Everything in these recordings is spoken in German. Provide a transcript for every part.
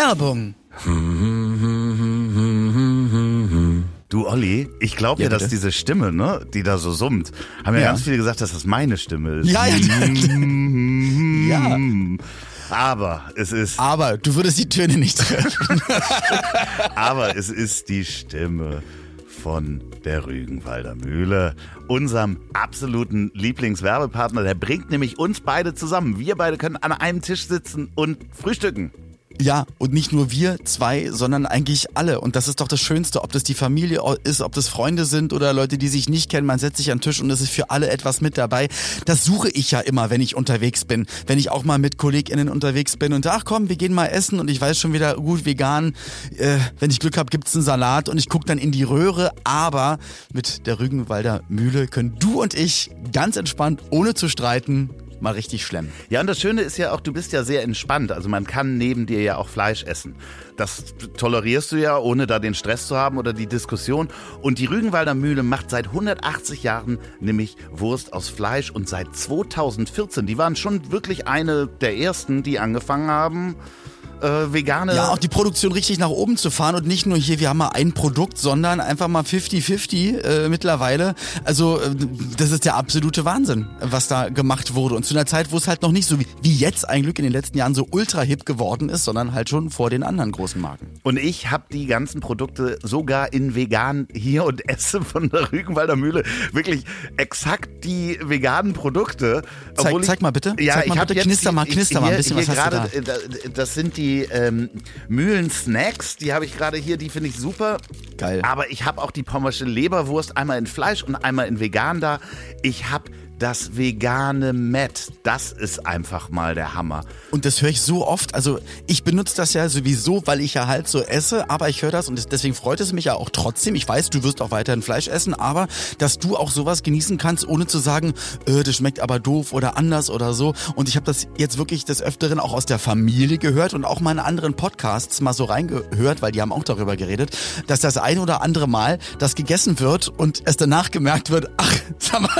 Werbung. Du Olli, ich glaube ja, Ja, dass bitte. diese Stimme, ne, die da so summt, haben ja, Ja. ganz viele gesagt, dass das meine Stimme ist. Ja, ja. ja. Aber es ist, Aber du würdest die Töne nicht treffen. aber es ist die Stimme von der Rügenwalder Mühle, unserem absoluten Lieblingswerbepartner. Der bringt nämlich uns beide zusammen. Wir beide können an einem Tisch sitzen und frühstücken. Ja, und nicht nur wir zwei, sondern eigentlich alle. Und das ist doch das Schönste, ob das die Familie ist, ob das Freunde sind oder Leute, die sich nicht kennen. Man setzt sich an den Tisch und es ist für alle etwas mit dabei. Das suche ich ja immer, wenn ich unterwegs bin. Wenn ich auch mal mit KollegInnen unterwegs bin und ach komm, wir gehen mal essen und ich weiß schon wieder gut vegan. Äh, wenn ich Glück habe, gibt's einen Salat und ich gucke dann in die Röhre. Aber mit der Rügenwalder Mühle können du und ich ganz entspannt, ohne zu streiten, mal richtig schlemmen. Ja, und das Schöne ist ja auch, du bist ja sehr entspannt. Also man kann neben dir ja auch Fleisch essen. Das tolerierst du ja, ohne da den Stress zu haben oder die Diskussion. Und die Rügenwalder Mühle macht seit 180 Jahren nämlich Wurst aus Fleisch. Und seit 2014, die waren schon wirklich eine der ersten, die angefangen haben, äh, vegane... Ja, auch die Produktion richtig nach oben zu fahren und nicht nur hier, wir haben mal ein Produkt, sondern einfach mal 50-50 äh, mittlerweile. Also äh, das ist der absolute Wahnsinn, was da gemacht wurde. Und zu einer Zeit, wo es halt noch nicht so wie, wie jetzt ein Glück in den letzten Jahren so ultra hip geworden ist, sondern halt schon vor den anderen großen Marken. Und ich habe die ganzen Produkte sogar in vegan hier und esse von der Rügenwalder Mühle wirklich exakt die veganen Produkte. Zeig- zeig mal bitte. Ja, Zeig mal ich bitte. Knister die- mal, knister mal ein hier- bisschen, was hier hast du gerade, äh, Das sind die ähm, Mühlen-Snacks, die habe ich gerade hier, die finde ich super. Geil. Aber ich habe auch die pommersche Leberwurst einmal in Fleisch und einmal in vegan da. Ich habe das vegane Met. Das ist einfach mal der Hammer. Und das höre ich so oft. Also ich benutze das ja sowieso, weil ich ja halt so esse, aber ich höre das und deswegen freut es mich ja auch trotzdem. Ich weiß, du wirst auch weiterhin Fleisch essen, aber dass du auch sowas genießen kannst, ohne zu sagen, äh, das schmeckt aber doof oder anders oder so. Und ich habe das jetzt wirklich des Öfteren auch aus der Familie gehört und auch in anderen Podcasts mal so reingehört, weil die haben auch darüber geredet, dass das ein oder andere Mal das gegessen wird und es danach gemerkt wird, ach, sag mal,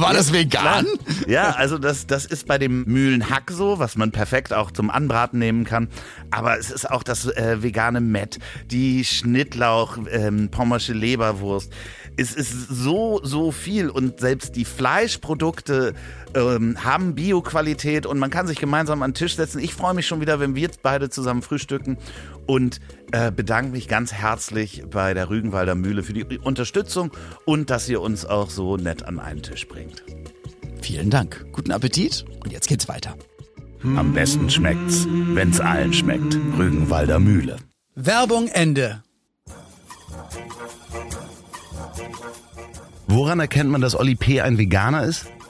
war das vegan? klar. Ja, also das, das ist bei dem Mühlenhack so, was man perfekt auch zum Anbraten nehmen kann. Aber es ist auch das äh, vegane Met, die Schnittlauch, ähm, pommersche Leberwurst. Es ist so, so viel und selbst die Fleischprodukte ähm, haben Bioqualität und man kann sich gemeinsam an den Tisch setzen. Ich freue mich schon wieder, wenn wir jetzt beide zusammen frühstücken und äh, bedanke mich ganz herzlich bei der Rügenwalder Mühle für die Unterstützung und dass ihr uns auch so nett an einen Tisch bringt. Vielen Dank. Guten Appetit und jetzt geht's weiter. Am besten schmeckt's, wenn's allen schmeckt. Rügenwalder Mühle. Werbung Ende. Woran erkennt man, dass Olli P. ein Veganer ist?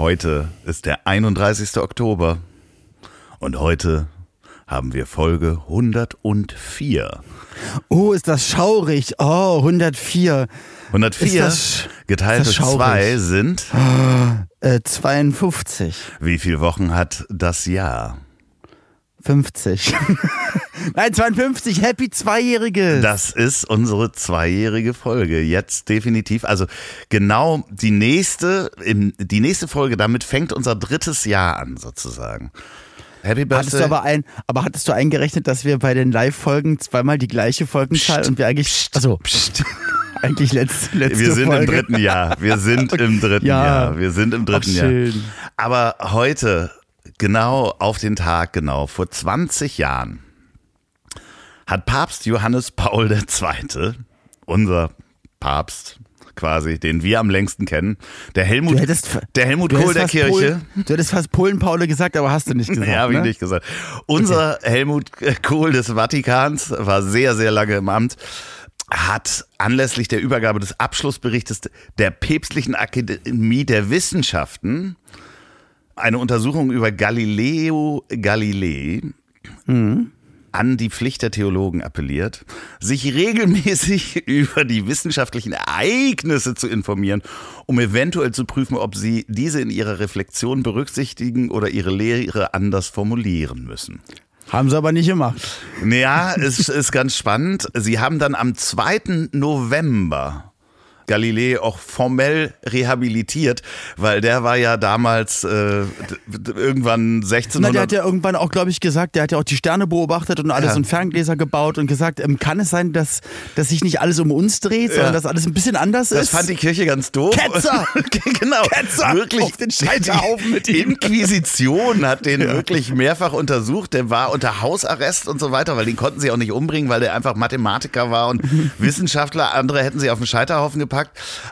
Heute ist der 31. Oktober und heute haben wir Folge 104. Oh, ist das schaurig. Oh, 104. 104 Ist das- geteilt durch schaurig? zwei sind, Äh, 52. wie viele Wochen hat das Jahr? 50. Nein, 52. Happy Zweijährige. Das ist unsere zweijährige Folge. Jetzt definitiv. Also genau die nächste, die nächste Folge, damit fängt unser drittes Jahr an, sozusagen. Happy Hattest Birthday. du aber ein, aber hattest du eingerechnet, dass wir bei den Live-Folgen zweimal die gleiche Folgenzahl Psst, und wir eigentlich, also eigentlich letzte, letzte wir sind Folge. im dritten Jahr. Wir sind im dritten Ja. Jahr. Wir sind im dritten Ach, Jahr. Aber heute, genau auf den Tag, genau vor 20 Jahren, hat Papst Johannes Paul II., unser Papst quasi, den wir am längsten kennen, der Helmut, hättest, der Helmut Kohl der Kirche. Polen, du hättest fast Polen-Paule gesagt, aber hast du nicht gesagt. Ja, habe ich ne? nicht gesagt. Unser Helmut Kohl des Vatikans war sehr, sehr lange im Amt, hat anlässlich der Übergabe des Abschlussberichtes der Päpstlichen Akademie der Wissenschaften eine Untersuchung über Galileo Galilei an die Pflicht der Theologen appelliert, sich regelmäßig über die wissenschaftlichen Ereignisse zu informieren, um eventuell zu prüfen, ob sie diese in ihrer Reflexion berücksichtigen oder ihre Lehre anders formulieren müssen. Haben sie aber nicht gemacht. Ja, es ist ganz spannend. Sie haben dann am 2. November Galilei auch formell rehabilitiert, weil der war ja damals äh, irgendwann 1600. Na, der hat ja irgendwann auch, glaube ich, gesagt, der hat ja auch die Sterne beobachtet und alles Ja. und Ferngläser gebaut und gesagt, ähm, kann es sein, dass, dass sich nicht alles um uns dreht, sondern dass alles ein bisschen anders das ist? fand die Kirche ganz doof. Ketzer! genau. Ketzer wirklich. auf den Scheiterhaufen mit die ihm. Inquisition hat den wirklich mehrfach untersucht. Der war unter Hausarrest und so weiter, weil den konnten sie auch nicht umbringen, weil der einfach Mathematiker war und Wissenschaftler. Andere hätten sie auf den Scheiterhaufen gepackt.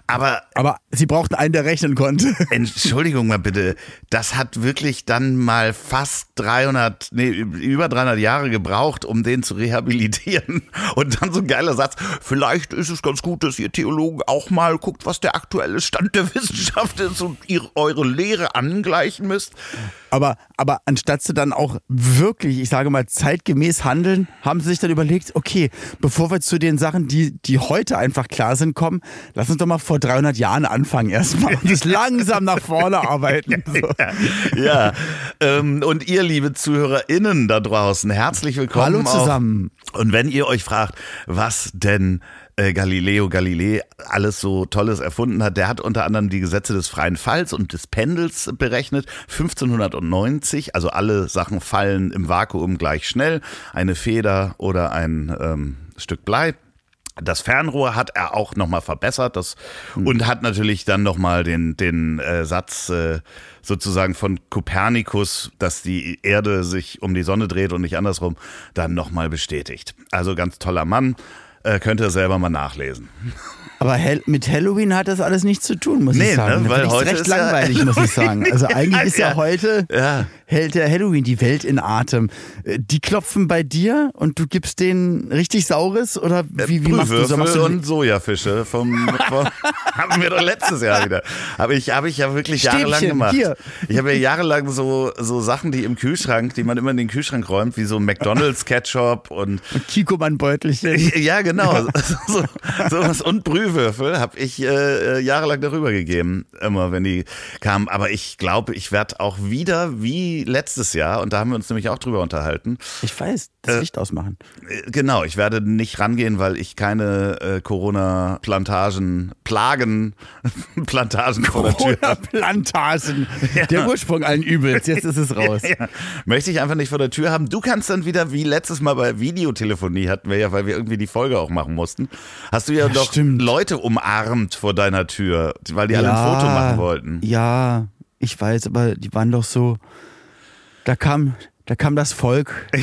Aber aber sie brauchten einen, der rechnen konnte. Entschuldigung mal bitte, das hat wirklich dann mal fast 300, nee, über 300 Jahre gebraucht, um den zu rehabilitieren. Und dann so ein geiler Satz, vielleicht ist es ganz gut, dass ihr Theologen auch mal guckt, was der aktuelle Stand der Wissenschaft ist und ihr eure Lehre angleichen müsst. Aber, aber anstatt sie dann auch wirklich, ich sage mal, zeitgemäß handeln, haben sie sich dann überlegt, okay, bevor wir zu den Sachen, die, die heute einfach klar sind, kommen, lass uns doch mal vor 300 Jahren anfangen erstmal und das langsam nach vorne arbeiten. So. Ja, ähm, und ihr, liebe ZuhörerInnen da draußen, herzlich willkommen. Hallo zusammen. Auch. Und wenn ihr euch fragt, was denn äh, Galileo Galilei alles so Tolles erfunden hat, der hat unter anderem die Gesetze des freien Falls und des Pendels berechnet, 1590, also alle Sachen fallen im Vakuum gleich schnell, eine Feder oder ein ähm, Stück Blei. Das Fernrohr hat er auch nochmal verbessert. Das, und hat natürlich dann nochmal den, den äh, Satz äh, sozusagen von Kopernikus, dass die Erde sich um die Sonne dreht und nicht andersrum, dann nochmal bestätigt. Also ganz toller Mann, äh, könnt ihr selber mal nachlesen. Aber Hel mit Halloween hat das alles nichts zu tun, muss Nee, ich sagen. ne, weil heute recht ist ja- langweilig, muss ich sagen. Also eigentlich ist ja, Ja. heute Ja. Hält der Halloween die Welt in Atem. Äh, Die klopfen bei dir und du gibst denen richtig Saures oder wie, wie machst du so? Brühwürfel Machst du und Sojafische vom, vom haben wir doch letztes Jahr wieder. Habe ich, habe ich ja wirklich jahrelang Stäbchen, gemacht. hier. Ich habe ja jahrelang so, so Sachen, die im Kühlschrank, die man immer in den Kühlschrank räumt, wie so McDonalds Ketchup und Kikoman-Beutelchen. ja, genau. So, sowas und Brühwürfel habe ich äh, jahrelang darüber gegeben, immer wenn die kamen. Aber ich glaube, ich werde auch wieder wie letztes Jahr, und da haben wir uns nämlich auch drüber unterhalten, Ich weiß, das Licht ausmachen. äh, Genau, ich werde nicht rangehen, weil ich keine äh, Corona-Plantagen, Plagen, Plantagen vor der Tür. Plantagen. Der Ursprung allen Übels. Jetzt ist es raus. Ja, möchte ich einfach nicht vor der Tür haben. Du kannst dann wieder, wie letztes Mal bei Videotelefonie hatten wir ja, weil wir irgendwie die Folge auch machen mussten, hast du ja, Ja, doch stimmt. Leute umarmt vor deiner Tür, weil die alle ein Foto machen wollten. Ja, ich weiß, aber die waren doch so. Da kam, da kam das Volk.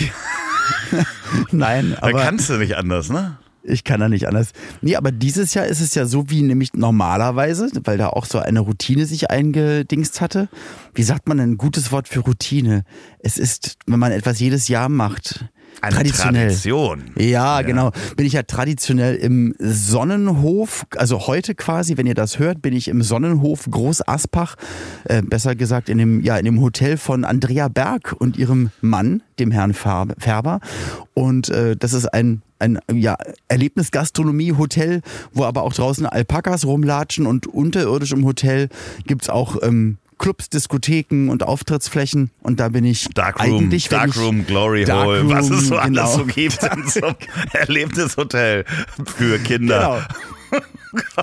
Nein, Da aber kannst du nicht anders, ne? ich kann da nicht anders. Nee, aber dieses Jahr ist es ja so wie nämlich normalerweise, weil da auch so eine Routine sich eingedingst hatte. Wie sagt man denn ein gutes Wort für Routine? Es ist, wenn man etwas jedes Jahr macht. Eine traditionell. Tradition. Ja, genau. Bin ich ja traditionell im Sonnenhof, also heute quasi, wenn ihr das hört, bin ich im Sonnenhof Groß Aspach, äh, besser gesagt in dem, ja, in dem Hotel von Andrea Berg und ihrem Mann, dem Herrn Färb- Färber. Und äh, das ist ein ein ja, Erlebnisgastronomie-Hotel, wo aber auch draußen Alpakas rumlatschen und unterirdisch im Hotel gibt's auch ähm, Clubs, Diskotheken und Auftrittsflächen. Und da bin ich Darkroom, eigentlich, wenn ich- Darkroom, Glory Darkroom, Hole, was es so genau. alles so gibt in so einem Erlebnishotel für Kinder. Genau.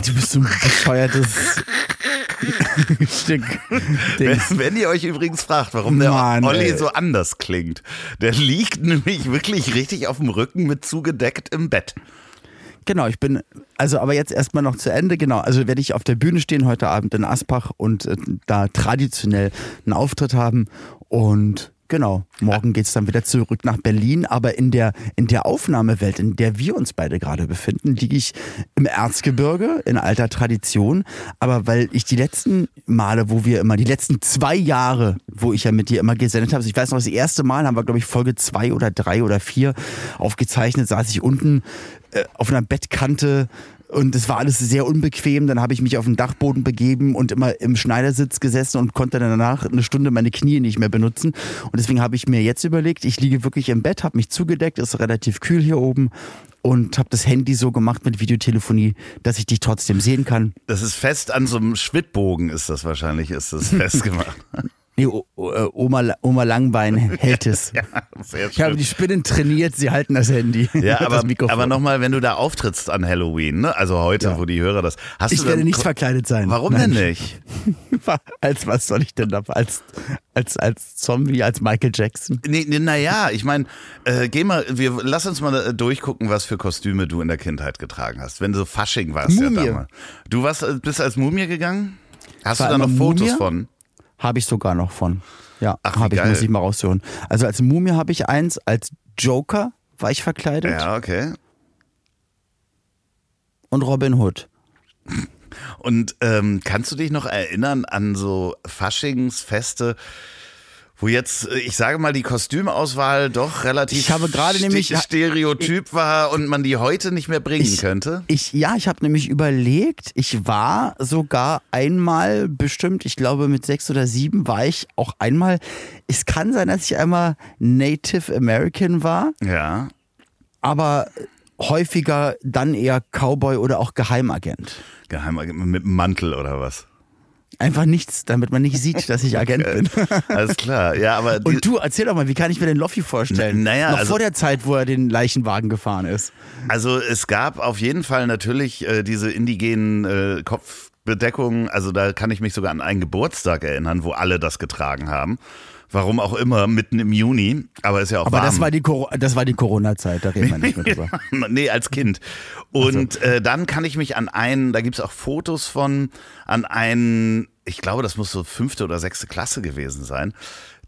Du bist so ein bescheuertes Stück. Wenn, wenn ihr euch übrigens fragt, warum der Mann, Olli ey. so anders klingt, der liegt nämlich wirklich richtig auf dem Rücken mit zugedeckt im Bett. Genau, ich bin, also aber jetzt erstmal noch zu Ende, genau. Also werde ich auf der Bühne stehen heute Abend in Aspach und äh, da traditionell einen Auftritt haben und genau, morgen geht's dann wieder zurück nach Berlin, aber in der, in der Aufnahmewelt, in der wir uns beide gerade befinden, liege ich im Erzgebirge in alter Tradition, aber weil ich die letzten Male, wo wir immer, die letzten zwei Jahre, wo ich ja mit dir immer gesendet habe, ich weiß noch, das erste Mal haben wir, glaube ich, Folge zwei oder drei oder vier aufgezeichnet, saß ich unten äh, auf einer Bettkante und es war alles sehr unbequem. Dann habe ich mich auf den Dachboden begeben und immer im Schneidersitz gesessen und konnte danach eine Stunde meine Knie nicht mehr benutzen. Und deswegen habe ich mir jetzt überlegt, ich liege wirklich im Bett, habe mich zugedeckt, ist relativ kühl hier oben und habe das Handy so gemacht mit Videotelefonie, dass ich dich trotzdem sehen kann. Das ist fest an so einem Schwittbogen, ist das wahrscheinlich, ist das festgemacht. Nee, o Oma, Oma Langbein hält es. ja, sehr Ich habe die Spinnen trainiert, sie halten das Handy. Ja, aber, aber nochmal, wenn du da auftrittst an Halloween, ne? also heute, Ja. wo die Hörer das. Hast ich du werde dann, nicht verkleidet sein. Warum Nein. denn nicht? Als was soll ich denn da? Als, als, als Zombie, als Michael Jackson? Nee, nee, naja, ich meine, äh, geh mal, wir, lass uns mal äh, durchgucken, was für Kostüme du in der Kindheit getragen hast. Wenn du so Fasching warst ja Mumie. damals. Du warst, äh, bist als Mumie gegangen? Hast War du da noch Fotos Mumie? von? Habe ich sogar noch von. Ja, habe ich, muss ich mal rausholen. Also als Mumie habe ich eins, als Joker war ich verkleidet Ja, okay. und Robin Hood. Und ähm, kannst du dich noch erinnern an so Faschingsfeste, wo jetzt, äh, ich sage mal, die Kostümauswahl doch relativ Ich habe gerade nämlich- Stereotyp war und man die heute nicht mehr bringen Ich- könnte? Ich, ja, ich habe nämlich überlegt, ich war sogar einmal bestimmt, ich glaube mit sechs oder sieben war ich auch einmal, es kann sein, dass ich einmal Native American war, Ja. aber häufiger dann eher Cowboy oder auch Geheimagent. Geheimagent mit einem Mantel oder was? Einfach nichts, damit man nicht sieht, dass ich Agent bin. Alles klar. Ja, aber Und du, erzähl doch mal, wie kann ich mir den Loffi vorstellen? Naja, Noch also- vor der Zeit, wo er den Leichenwagen gefahren ist. Also es gab auf jeden Fall natürlich äh, diese indigenen äh, Kopfbedeckungen. Also da kann ich mich sogar an einen Geburtstag erinnern, wo alle das getragen haben. Warum auch immer, mitten im Juni. Aber ist ja auch Aber warm. das war die, Coro- das war die Corona-Zeit, da reden wir nicht mehr drüber. nee, als Kind. Und äh, dann kann ich mich an einen, da gibt's auch Fotos von, an einen, ich glaube, das muss so fünfte oder sechste Klasse gewesen sein.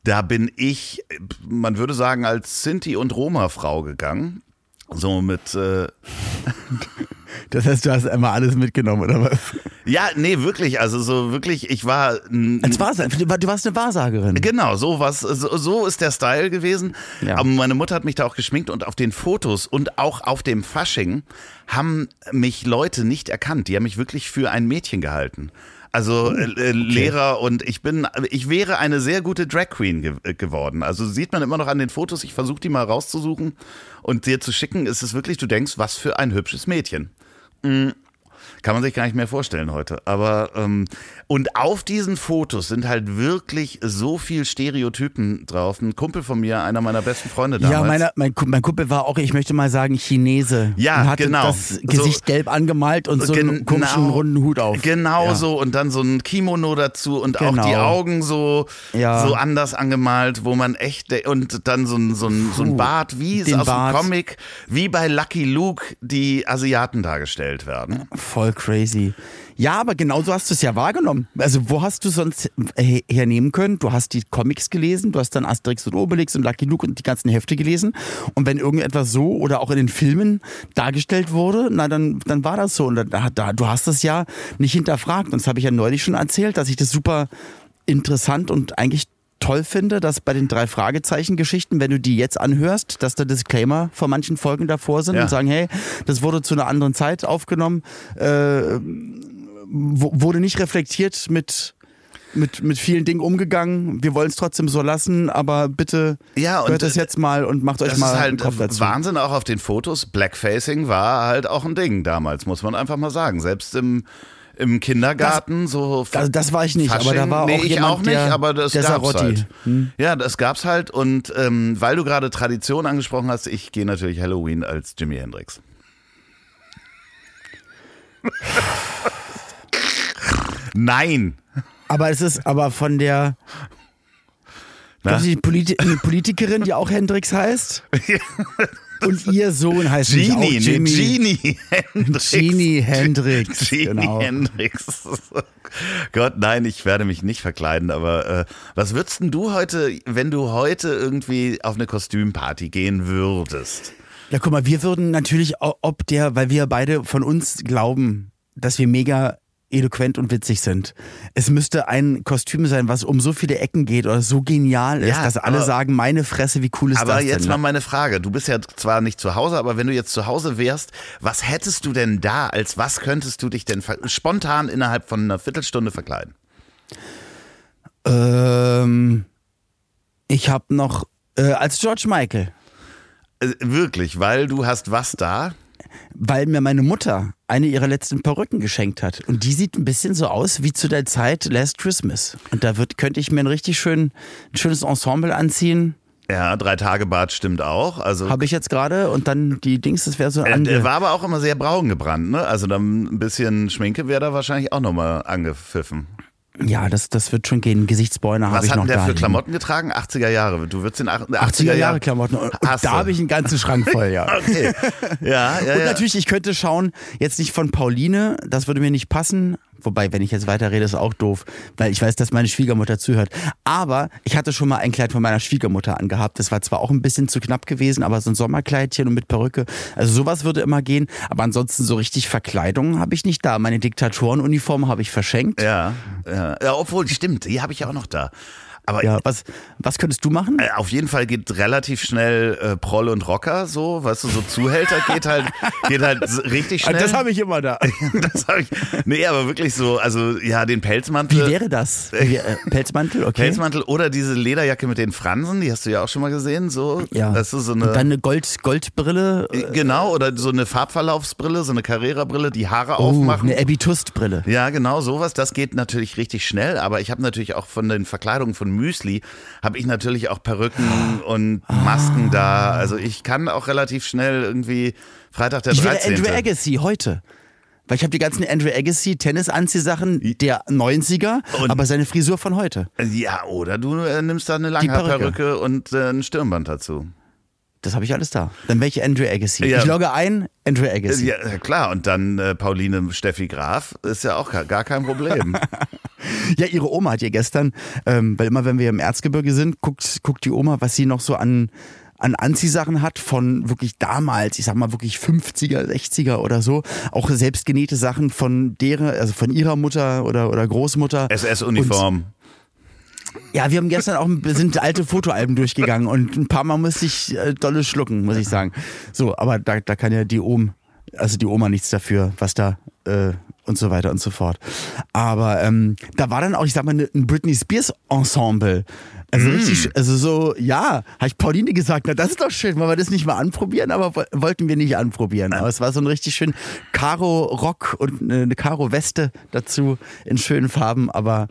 Da bin ich, man würde sagen, als Sinti- und Roma-Frau gegangen. So mit, äh, Das heißt, du hast einmal alles mitgenommen, oder was? ja, nee, wirklich, also so wirklich, ich war, Als Wahrsager, du war- du warst eine Wahrsagerin. Genau, so was, so, so ist der Style gewesen. Ja. Aber meine Mutter hat mich da auch geschminkt und auf den Fotos und auch auf dem Fasching haben mich Leute nicht erkannt. Die haben mich wirklich für ein Mädchen gehalten. Also Oh, äh, äh, Lehrer und ich bin, ich wäre eine sehr gute Drag Queen ge äh, geworden. Also sieht man immer noch an den Fotos. Ich versuche die mal rauszusuchen und dir zu schicken. Ist es wirklich, du denkst, was für ein hübsches Mädchen. Kann man sich gar nicht mehr vorstellen heute. Aber ähm, und auf diesen Fotos sind halt wirklich so viel Stereotypen drauf. Ein Kumpel von mir, einer meiner besten Freunde damals. Ja, meiner, mein, mein Kumpel war auch, ich möchte mal sagen, Chinese. Ja, und hatte genau. das Gesicht So- gelb angemalt und so einen komischen runden Hut auf. Genau Ja. so und dann so ein Kimono dazu und auch Genau. die Augen so, Ja. so anders angemalt, wo man echt und dann so ein, so ein, so ein Bart, wie es aus Bart. dem Comic, wie bei Lucky Luke die Asiaten dargestellt werden. Voll crazy. Ja, aber genauso hast du es ja wahrgenommen. Also wo hast du sonst he- hernehmen können? Du hast die Comics gelesen, du hast dann Asterix und Obelix und Lucky Luke und die ganzen Hefte gelesen. Und wenn irgendetwas so oder auch in den Filmen dargestellt wurde, na dann, dann war das so. Und da, da, du hast es ja nicht hinterfragt. Und das habe ich ja neulich schon erzählt, dass ich das super interessant und eigentlich toll finde, dass bei den drei Fragezeichen-Geschichten, wenn du die jetzt anhörst, dass da Disclaimer vor manchen Folgen davor sind Ja. und sagen, hey, das wurde zu einer anderen Zeit aufgenommen, äh, wurde nicht reflektiert mit mit, mit vielen Dingen umgegangen. Wir wollen es trotzdem so lassen, aber bitte Ja, hört das äh, jetzt mal und macht euch Das mal ist einen halt Kopf dazu. Wahnsinn auch auf den Fotos. Blackfacing war halt auch ein Ding damals, muss man einfach mal sagen. Selbst im, im Kindergarten so. Also das war ich nicht, aber da war nee, auch ich jemand, auch nicht, der- aber das gab's Sarotti. Hm. halt. Ja, das gab's halt und ähm, weil du gerade Tradition angesprochen hast, ich gehe natürlich Halloween als Jimi Hendrix. Nein. Aber es ist aber von der Na? Die eine Politikerin, die auch Hendrix heißt? Und ihr Sohn heißt nicht auch Genie, nee, Jimmy. Genie Hendrix. Genie Hendrix, Genie genau. Hendrix. Gott, nein, ich werde mich nicht verkleiden, aber äh, was würdest denn du heute, wenn du heute irgendwie auf eine Kostümparty gehen würdest? Ja, guck mal, wir würden natürlich, ob der, weil wir beide von uns glauben, dass wir mega eloquent und witzig sind. Es müsste ein Kostüm sein, was um so viele Ecken geht oder so genial ist, Ja, dass alle aber- sagen, meine Fresse, wie cool ist Aber das jetzt denn? mal meine Frage. Du bist ja zwar nicht zu Hause, aber wenn du jetzt zu Hause wärst, was hättest du denn da? Als was könntest du dich denn spontan innerhalb von einer Viertelstunde verkleiden? ähm, ich habe noch äh, als George Michael, Äh, wirklich, weil du hast was da? Weil mir meine Mutter eine ihrer letzten Perücken geschenkt hat und die sieht ein bisschen so aus wie zu der Zeit Last Christmas und da wird könnte ich mir ein richtig schön ein schönes Ensemble anziehen. Ja, drei Tage Bart stimmt auch. Also Habe ich jetzt gerade und dann die Dings, das wäre so er, ange er war aber auch immer sehr braun gebrannt, ne? Also dann ein bisschen Schminke wäre da wahrscheinlich auch nochmal angepfiffen. Ja, das, das wird schon gehen. Gesichtsbräune habe Was ich hat noch denn der da für liegen. Klamotten getragen? 80er Jahre. Du würdest in 80er, 80er Jahre Klamotten. Und, da habe ich einen ganzen Schrank voll, ja. Okay. Ja, ja, Und ja. natürlich, ich könnte schauen, jetzt nicht von Pauline, das würde mir nicht passen. Wobei, wenn ich jetzt weiterrede, ist auch doof, weil ich weiß, dass meine Schwiegermutter zuhört. Aber ich hatte schon mal ein Kleid von meiner Schwiegermutter angehabt. Das war zwar auch ein bisschen zu knapp gewesen, aber so ein Sommerkleidchen und mit Perücke. Also sowas würde immer gehen. Aber ansonsten so richtig Verkleidung habe ich nicht da. Meine Diktatorenuniform habe ich verschenkt. Ja, ja. ja, obwohl, stimmt, die habe ich ja auch noch da. Aber Ja, was, was könntest du machen? äh, auf jeden Fall geht relativ schnell äh, Proll und Rocker so, weißt du, so Zuhälter geht halt, geht halt richtig schnell. Das habe ich immer da. das hab ich. Nee, aber wirklich so, also ja, den Pelzmantel. Wie wäre das? Wie, äh, Pelzmantel, okay. Pelzmantel oder diese Lederjacke mit den Fransen, die hast du ja auch schon mal gesehen, so. Ja. Das ist so Und dann eine. eine Gold, Goldbrille. äh, Genau, oder so eine Farbverlaufsbrille, so eine Carrera-Brille, die Haare Oh, aufmachen. eine Abby Tust-Brille. Ja, genau, sowas. Das geht natürlich richtig schnell, aber ich habe natürlich auch von den Verkleidungen von Müsli, habe ich natürlich auch Perücken und Masken da. Also ich kann auch relativ schnell irgendwie Freitag der Ich wäre 13. Andrew Agassi heute. Weil ich habe die ganzen Andrew Agassi Tennisanziehsachen der 90er, Und- aber seine Frisur von heute. Ja, oder du äh, nimmst da eine Perücke. Langhaarperücke und äh, ein Stirnband dazu. Das habe ich alles da. Dann ich Andrew Agassi. Ja. Ich logge ein, Andrew Agassi. Ja, klar. Und dann äh, Pauline Steffi Graf ist ja auch gar, gar kein Problem. Ja, ihre Oma hat ihr gestern, ähm, weil immer wenn wir im Erzgebirge sind, guckt, guckt die Oma, was sie noch so an, an Anziehsachen hat von wirklich damals, ich sag mal wirklich 50er, 60er oder so. Auch selbstgenähte Sachen von deren, also von ihrer Mutter oder, oder Großmutter. SS-Uniform. Ja, wir haben gestern auch sind alte Fotoalben durchgegangen und ein paar Mal musste ich äh, dolle schlucken, muss ich sagen. So, aber da, da kann ja die Om, also die Oma nichts dafür, was da äh, und so weiter und so fort. Aber ähm, da war dann auch, ich sag mal, ne- ein Britney Spears Ensemble. Also richtig, also so, ja, habe ich Pauline gesagt, na das ist doch schön, wollen wir das nicht mal anprobieren, aber wo- wollten wir nicht anprobieren. Aber es war so ein richtig schön Karo Rock und eine Karo Weste dazu in schönen Farben, aber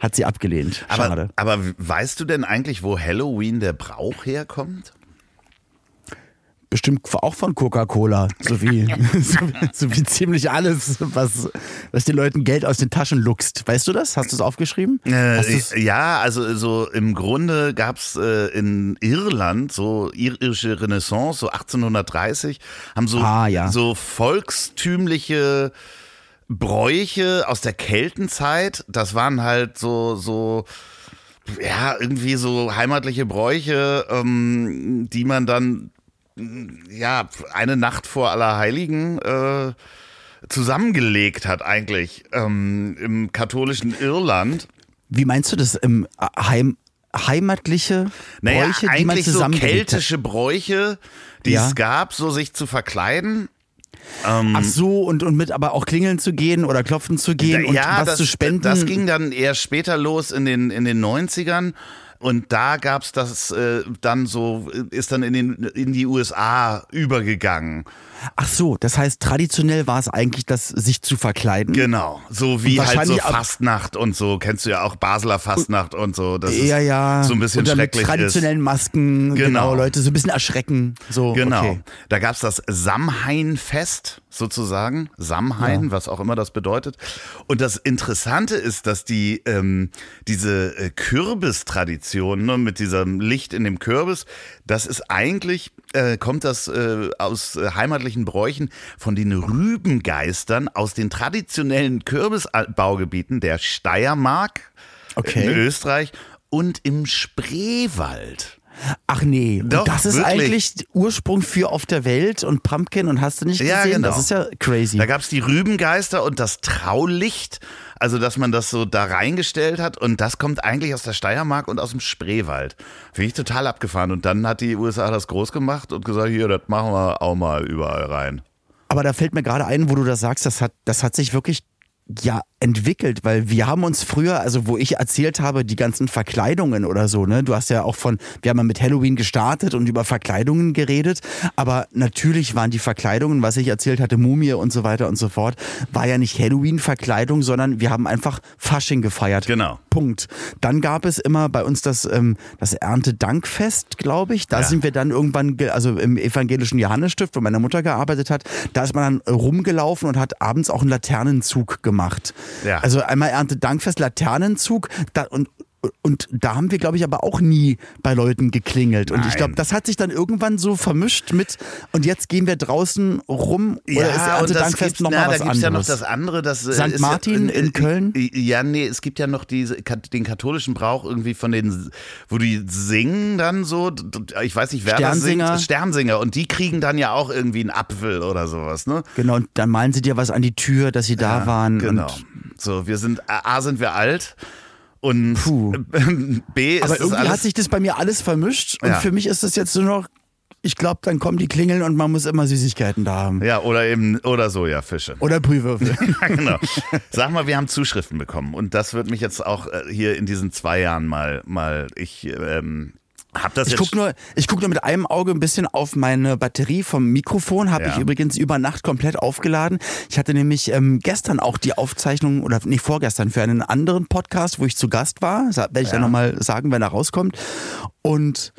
hat sie abgelehnt. Schade. Aber, aber weißt du denn eigentlich, wo Halloween der Brauch herkommt? Bestimmt auch von Coca-Cola, so wie, so, so wie ziemlich alles, was, was den Leuten Geld aus den Taschen luchst. Weißt du das? Hast du es aufgeschrieben? Äh, ja, also so im Grunde gab's äh, in Irland so irische Renaissance, so 1830, haben so, Ah, ja. so volkstümliche Bräuche aus der Keltenzeit. Das waren halt so, so ja, irgendwie so heimatliche Bräuche, ähm, die man dann ja eine Nacht vor Allerheiligen äh, zusammengelegt hat eigentlich ähm, im katholischen Irland. Wie meinst du das? Im Heim, heimatliche Naja, Bräuche, die man eigentlich so hat? keltische Bräuche, die Ja. es gab, so sich zu verkleiden. Ähm, Ach so, und, und mit aber auch klingeln zu gehen oder klopfen zu gehen und ja, was das, zu spenden. das ging dann eher später los in den, in den 90ern. Und da gab's das äh, dann so, ist dann in, den, in die USA übergegangen. Ach so, das heißt, traditionell war es eigentlich das, sich zu verkleiden. Genau, so wie Und halt so Fastnacht und so, kennst du ja auch Basler Fastnacht und so. Das ist ja, ja. so ein bisschen und dann mit schrecklich ist. traditionellen Masken, genau. Genau. Leute so ein bisschen erschrecken. So, Genau. Okay. Da gab's das Samhain-Fest sozusagen. Samhain, was auch immer das bedeutet. Und das Interessante ist, dass die ähm, diese äh, Kürbistradition ne, mit diesem Licht in dem Kürbis, das ist eigentlich, äh, kommt das äh, aus äh, heimatlichen Bräuchen von den Rübengeistern aus den traditionellen Kürbisbaugebieten der Steiermark Okay. in Österreich und im Spreewald. Ach nee, Doch, das ist wirklich. eigentlich Ursprung für auf der Welt und Pumpkin und hast du nicht gesehen? Ja, genau. Das ist ja crazy. Da gab es die Rübengeister und das Traulicht, also dass man das so da reingestellt hat und das kommt eigentlich aus der Steiermark und aus dem Spreewald. Finde ich total abgefahren und dann hat die USA das groß gemacht und gesagt, hier, das machen wir auch mal überall rein. Aber da fällt mir gerade ein, wo du das sagst, das hat, das hat sich wirklich ja entwickelt, weil wir haben uns früher, also wo ich erzählt habe, die ganzen Verkleidungen oder so, ne? Du hast ja auch von, wir haben ja mit Halloween gestartet und über Verkleidungen geredet, aber natürlich waren die Verkleidungen, was ich erzählt hatte, Mumie und so weiter und so fort, war ja nicht Halloween-Verkleidung, sondern wir haben einfach Fasching gefeiert. Genau. Punkt. Dann gab es immer bei uns das, ähm, das Erntedankfest, glaube ich. Da Ja. sind wir dann irgendwann, ge- also im evangelischen Johannesstift, wo meine Mutter gearbeitet hat, da ist man dann rumgelaufen und hat abends auch einen Laternenzug gemacht. Ja. Also einmal Erntedankfest, Laternenzug da, und und da haben wir, glaube ich, aber auch nie bei Leuten geklingelt. Und ich Nein. glaube, das hat sich dann irgendwann so vermischt mit, und jetzt gehen wir draußen rum oder ist und das gibt's- nochmal na, was da gibt's ja noch das andere, das St. Martin ja, in Köln? Ja, nee, es gibt ja noch diese, den katholischen Brauch irgendwie von den, wo die singen dann so, ich weiß nicht, wer das singt, Sternsinger und die kriegen dann ja auch irgendwie einen Apfel oder sowas, ne? Genau, und dann malen sie dir was an die Tür, dass sie da waren. Genau. So, wir sind, A, sind wir alt und Puh. B ist Aber irgendwie alles, hat sich das bei mir alles vermischt und Ja. für mich ist das jetzt nur noch, ich glaube, dann kommen die Klingeln und man muss immer Süßigkeiten da haben. ja, oder eben, oder Sojafische. Oder Brühwürfel. Ja, genau. Sag mal, wir haben Zuschriften bekommen und das wird mich jetzt auch äh, hier in diesen zwei Jahren mal, mal ich ähm, hab das Ich gucke nur, ich guck nur mit einem Auge ein bisschen auf meine Batterie vom Mikrofon, habe Ja. ich übrigens über Nacht komplett aufgeladen. Ich hatte nämlich ähm, gestern auch die Aufzeichnung, oder nee, vorgestern für einen anderen Podcast, wo ich zu Gast war. Das werde ich Ja. dann nochmal sagen, wenn er rauskommt. Und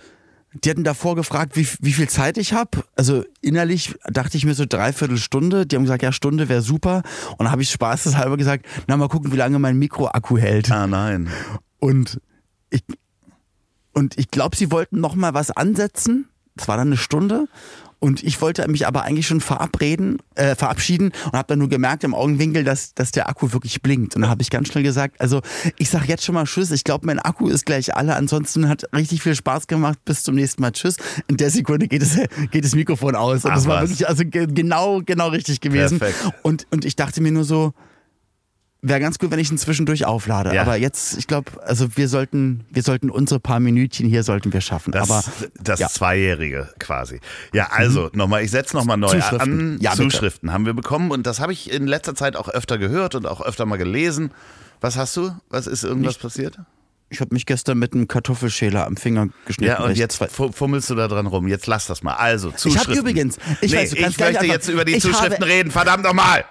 die hatten davor gefragt, wie, wie viel Zeit ich habe. Also innerlich dachte ich mir so dreiviertel Stunde. Die haben gesagt, ja, Stunde wäre super. Und dann habe ich spaßeshalber gesagt, na mal gucken, wie lange mein Mikroakku hält. ah nein. Und ich, und ich glaube, sie wollten noch mal was ansetzen. Das war dann eine Stunde. Und ich wollte mich aber eigentlich schon verabreden, äh, verabschieden und habe dann nur gemerkt im Augenwinkel, dass, dass der Akku wirklich blinkt. Und dann habe ich ganz schnell gesagt, also ich sag jetzt schon mal Tschüss. Ich glaube, mein Akku ist gleich alle. Ansonsten hat richtig viel Spaß gemacht. Bis zum nächsten Mal. Tschüss. In der Sekunde geht es geht das Mikrofon aus. Und Ach, das war was. wirklich also ge- genau genau richtig gewesen. Perfekt. Und und ich dachte mir nur so, Wäre ganz gut, wenn ich ihn zwischendurch auflade. Ja. Aber jetzt, ich glaube, also wir sollten, wir sollten unsere paar Minütchen hier sollten wir schaffen. Das, Aber das ja. Zweijährige quasi. Ja, also nochmal, ich setze nochmal neu Zuschriften. an. Ja, bitte. Zuschriften haben wir bekommen und das habe ich in letzter Zeit auch öfter gehört und auch öfter mal gelesen. Was hast du? Was ist irgendwas passiert? Ich habe mich gestern mit einem Kartoffelschäler am Finger geschnitten. Ja, und ich jetzt fummelst du da dran rum. Jetzt lass das mal. Also, Ich Zuschriften. habe übrigens, ich nee, weiß, ich möchte einfach- jetzt über die ich Zuschriften reden, verdammt nochmal!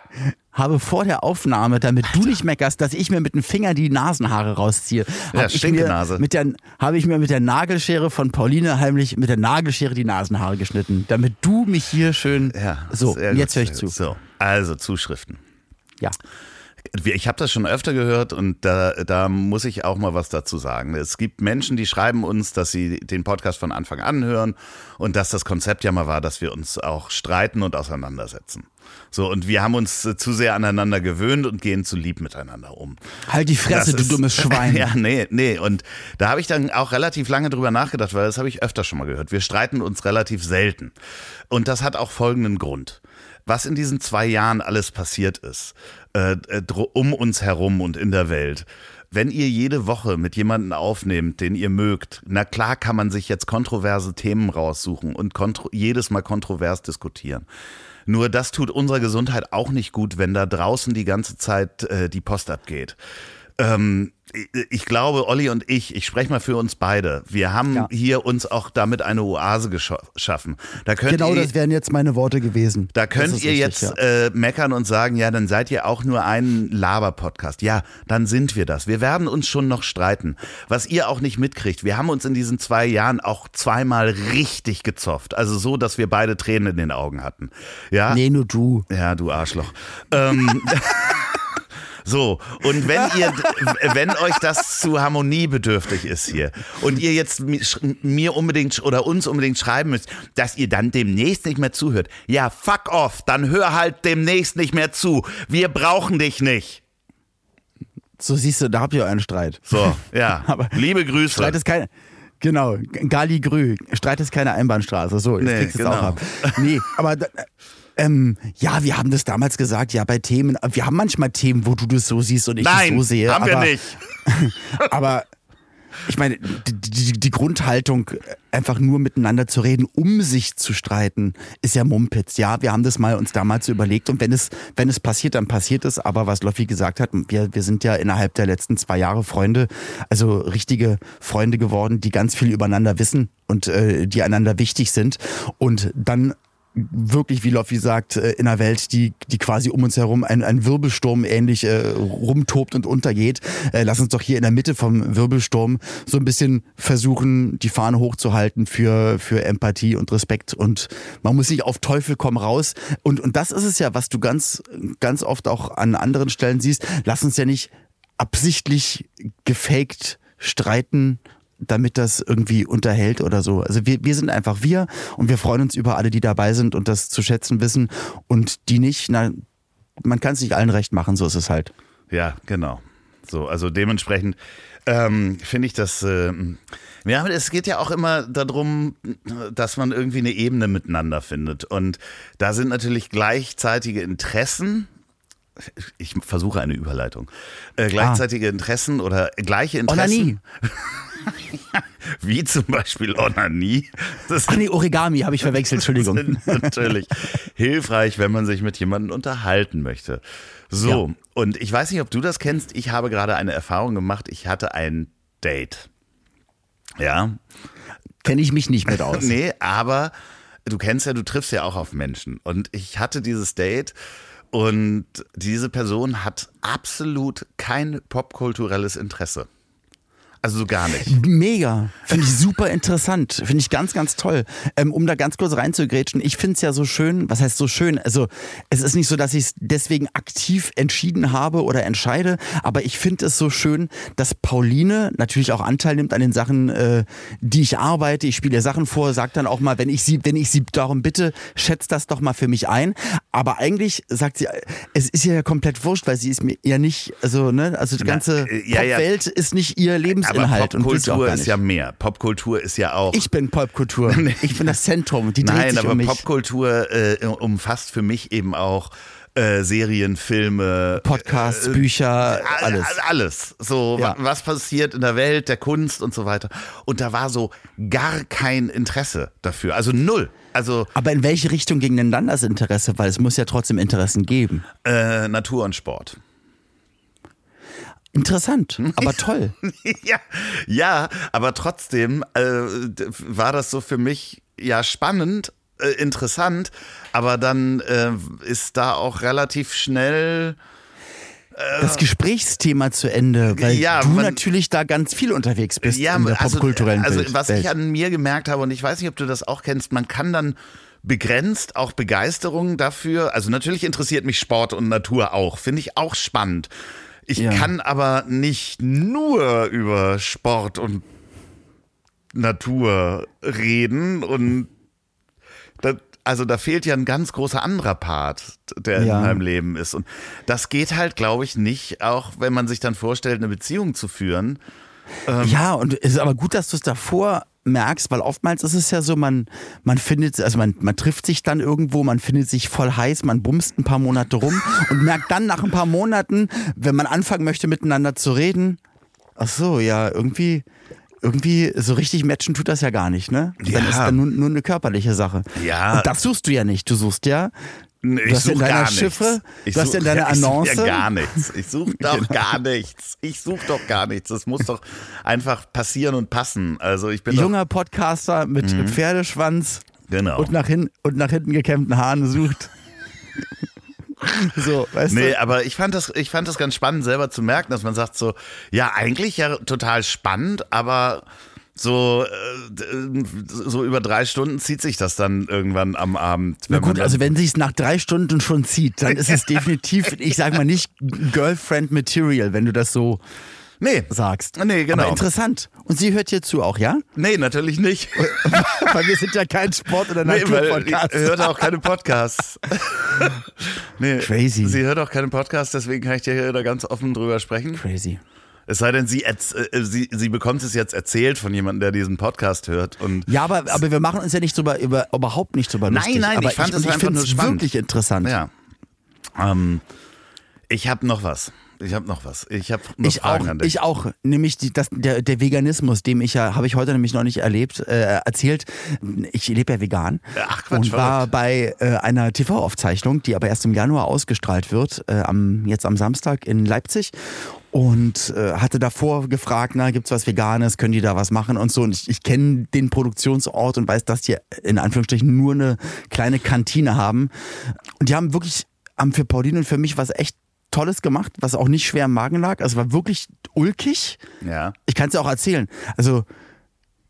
habe vor der Aufnahme, damit du nicht meckerst, dass ich mir mit dem Finger die Nasenhaare rausziehe, Ja, habe ich, mir mit der, habe ich mir mit der Nagelschere von Pauline heimlich mit der Nagelschere die Nasenhaare geschnitten, damit du mich hier schön. Ja, so, jetzt höre ich zu. So, also Zuschriften. Ja. Ich habe das schon öfter gehört und da, da muss ich auch mal was dazu sagen. Es gibt Menschen, die schreiben uns, dass sie den Podcast von Anfang an hören und dass das Konzept ja mal war, dass wir uns auch streiten und auseinandersetzen. So, und wir haben uns äh, zu sehr aneinander gewöhnt und gehen zu lieb miteinander um. Halt die Fresse, Das du ist- dummes Schwein. Ja, nee, nee. Und da habe ich dann auch relativ lange drüber nachgedacht, weil das habe ich öfter schon mal gehört. Wir streiten uns relativ selten. Und das hat auch folgenden Grund. Was in diesen zwei Jahren alles passiert ist, äh, äh, um uns herum und in der Welt. Wenn ihr jede Woche mit jemandem aufnehmt, den ihr mögt, na klar kann man sich jetzt kontroverse Themen raussuchen und jedes Mal kontrovers diskutieren. Nur das tut unserer Gesundheit auch nicht gut, wenn da draußen die ganze Zeit äh, die Post abgeht. Ähm, ich- glaube, Olli und ich, ich spreche mal für uns beide, wir haben Ja. hier uns auch damit eine Oase gescha- geschaffen. Da könnt Genau ihr, das wären jetzt meine Worte gewesen. da könnt ihr richtig, jetzt ja. äh, meckern und sagen, ja, dann seid ihr auch nur ein Laber-Podcast. Ja, dann sind wir das. Wir werden uns schon noch streiten. Was ihr auch nicht mitkriegt, wir haben uns in diesen zwei Jahren auch zweimal richtig gezofft. Also so, dass wir beide Tränen in den Augen hatten. Ja, Nee, nur du. ja, du Arschloch. Ähm, so, und wenn ihr, wenn euch das zu harmoniebedürftig ist hier und ihr jetzt mir unbedingt oder uns unbedingt schreiben müsst, dass ihr dann demnächst nicht mehr zuhört, ja, fuck off, dann hör halt demnächst nicht mehr zu. Wir brauchen dich nicht. So siehst du, da habt ihr einen Streit. So, ja. Aber Liebe Grüße. Streit ist kein. Genau, Gali Grü, Streit ist keine Einbahnstraße. So, jetzt Nee, kriegst du es genau. auch ab. Nee, aber ähm, ja, wir haben das damals gesagt, ja, bei Themen, wir haben manchmal Themen, wo du das so siehst und ich Nein, das so sehe. haben aber, wir nicht. Aber ich meine, die, die, die Grundhaltung, einfach nur miteinander zu reden, um sich zu streiten, ist ja Mumpitz. Ja, wir haben das mal uns damals so überlegt und wenn es, wenn es passiert, dann passiert es. Aber was Loffi gesagt hat, wir, wir sind ja innerhalb der letzten zwei Jahre Freunde, also richtige Freunde geworden, die ganz viel übereinander wissen und äh, die einander wichtig sind. Und dann wirklich, wie Loffi sagt, äh, in einer Welt, die, die quasi um uns herum ein, ein Wirbelsturm ähnlich äh, rumtobt und untergeht. Äh, lass uns doch hier in der Mitte vom Wirbelsturm so ein bisschen versuchen, die Fahne hochzuhalten für, für Empathie und Respekt. Und man muss nicht auf Teufel komm raus. Und, und das ist es ja, was du ganz, ganz oft auch an anderen Stellen siehst. Lass uns ja nicht absichtlich gefaked streiten damit das irgendwie unterhält oder so. Also wir, wir sind einfach wir und wir freuen uns über alle, die dabei sind und das zu schätzen wissen und die nicht, na, man kann es nicht allen recht machen, so ist es halt. Ja, genau. So, also dementsprechend ähm, finde ich das. Äh, ja, es geht ja auch immer darum, dass man irgendwie eine Ebene miteinander findet. Und da sind natürlich gleichzeitige Interessen. Ich versuche eine Überleitung. Äh, gleichzeitige Interessen oder gleiche Interessen. Onanie. Wie zum Beispiel Onanie. Das Ach nee, Origami habe ich verwechselt, Entschuldigung. sind natürlich hilfreich, wenn man sich mit jemandem unterhalten möchte. So, Ja. und ich weiß nicht, ob du das kennst. Ich habe gerade eine Erfahrung gemacht. Ich hatte ein Date. Ja, Kenne ich mich nicht mit aus. nee, aber du kennst ja, du triffst ja auch auf Menschen. Und ich hatte dieses Date und diese Person hat absolut kein popkulturelles Interesse. Also so gar nicht. Mega. Finde ich super interessant. Finde ich ganz, ganz toll. Ähm, um da ganz kurz reinzugrätschen, ich finde es ja so schön, was heißt so schön? Also es ist nicht so, dass ich es deswegen aktiv entschieden habe oder entscheide, aber ich finde es so schön, dass Pauline natürlich auch Anteil nimmt an den Sachen, äh, die ich arbeite. Ich spiele ihr Sachen vor, sagt dann auch mal, wenn ich sie, wenn ich sie darum bitte, schätzt das doch mal für mich ein. Aber eigentlich sagt sie, es ist ihr ja komplett wurscht, weil sie ist mir ja nicht, also ne, also die Na, ganze äh, ja, ja. Popwelt ist nicht ihr Lebensinhalt. Aber und Popkultur ist ja mehr. Popkultur ist ja auch. Ich bin Popkultur. Ich bin das Zentrum. Die Nein, aber um. Popkultur äh, umfasst für mich eben auch äh, Serien, Filme, Podcasts, äh, Bücher, alles. Alles. So, Ja. wa- was passiert in der Welt, der Kunst und so weiter. Und da war so gar kein Interesse dafür. Also null. Also Aber in welche Richtung ging denn dann das Interesse? Weil es muss ja trotzdem Interessen geben. äh, Natur und Sport. Interessant, aber toll. ja, ja, aber trotzdem äh, war das so für mich ja spannend, äh, interessant, aber dann äh, ist da auch relativ schnell Das Gesprächsthema zu Ende, weil Ja, du man- natürlich da ganz viel unterwegs bist in der popkulturellen also, Welt. also was ich an mir gemerkt habe und ich weiß nicht, ob du das auch kennst, man kann dann begrenzt auch Begeisterung dafür, also natürlich interessiert mich Sport und Natur auch, finde ich auch spannend. Ich Ja. kann aber nicht nur über Sport und Natur reden und das, also da fehlt ja ein ganz großer anderer Part, der Ja. in meinem Leben ist. Und das geht halt, glaube ich, nicht, auch wenn man sich dann vorstellt, eine Beziehung zu führen. Ja, und es ist aber gut, dass du es davor merkst, weil oftmals ist es ja so, man, man findet, also man, man trifft sich dann irgendwo, man findet sich voll heiß, man bumst ein paar Monate rum und merkt dann nach ein paar Monaten, wenn man anfangen möchte, miteinander zu reden, ach so, ja, irgendwie, irgendwie so richtig matchen tut das ja gar nicht, ne? Dann Ja. ist dann nur, nur eine körperliche Sache. Ja. Und das suchst du ja nicht. Du suchst ja, Nee, Du hast in such deiner gar Chiffre, nichts. Ich du hast such- in deiner ich such Annonce- Ja gar nichts. Ich suche doch Genau. gar nichts. Ich suche doch gar nichts. Das muss doch einfach passieren und passen. Also ich bin junger Podcaster mit Pferdeschwanz genau. und nach, hin, und nach hinten gekämmten Haaren sucht. so, weißt Nee, du? aber ich fand das, ich fand das ganz spannend, selber zu merken, dass man sagt so, ja, eigentlich ja total spannend, aber so, äh, so über drei Stunden zieht sich das dann irgendwann am Abend. Na gut, also wenn sich nach drei Stunden schon zieht, dann ist es definitiv, ich sag mal nicht Girlfriend Material, wenn du das so nee, sagst. Nee, genau. Aber interessant. Und sie hört hier zu auch, ja? nee, natürlich nicht. Weil wir sind ja kein Sport- oder Nee, Naturpodcast. sie hört auch keine Podcasts. nee, Crazy. Sie hört auch keine Podcasts, deswegen kann ich dir hier da ganz offen drüber sprechen. Crazy. Es sei denn, sie, erz- äh, sie, sie bekommt es jetzt erzählt von jemandem, der diesen Podcast hört. Und Ja, aber, aber wir machen uns ja nicht drüber, über, überhaupt nicht drüber Nein, lustig. nein, aber ich fand es ich einfach finde es wirklich interessant. ja. Ähm, ich habe noch was. Ich habe noch was. Ich habe noch Ich Fragen auch, an dich. ich auch, nämlich die, das, der, der Veganismus, dem ich ja, habe ich heute nämlich noch nicht erlebt, äh, erzählt. Ich lebe ja vegan Ach, Quatsch, und war verrückt. bei äh, einer TV-Aufzeichnung, die aber erst im Januar ausgestrahlt wird, äh, am, jetzt am Samstag in Leipzig und äh, hatte davor gefragt, na, gibt's was Veganes, können die da was machen und so. Und ich, ich kenne den Produktionsort und weiß, dass die in Anführungsstrichen nur eine kleine Kantine haben. Und die haben wirklich, haben für Pauline und für mich was echt Tolles gemacht, was auch nicht schwer im Magen lag. Also war wirklich ulkig. ja. Ich kann es ja auch erzählen. Also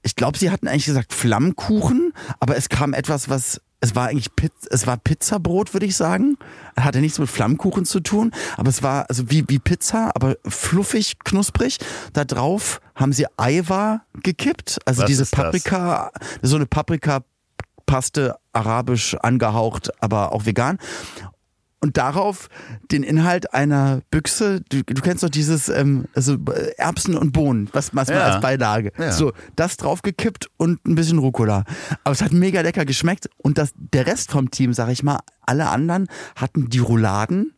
ich glaube, sie hatten eigentlich gesagt Flammkuchen, aber es kam etwas, was es war eigentlich Piz es war Pizzabrot, würde ich sagen. Hatte nichts mit Flammkuchen zu tun, aber es war also wie wie Pizza, aber fluffig, knusprig. Da drauf haben sie Eiwa gekippt, also Was diese ist das? Paprika, so eine Paprika Paste arabisch angehaucht, aber auch vegan. Und darauf den Inhalt einer Büchse, du, du kennst doch dieses ähm, also äh, Erbsen und Bohnen, was, was man Ja. als Beilage. Ja. So, das draufgekippt und ein bisschen Rucola. Aber es hat mega lecker geschmeckt und das, der Rest vom Team, sag ich mal, alle anderen hatten die Rouladen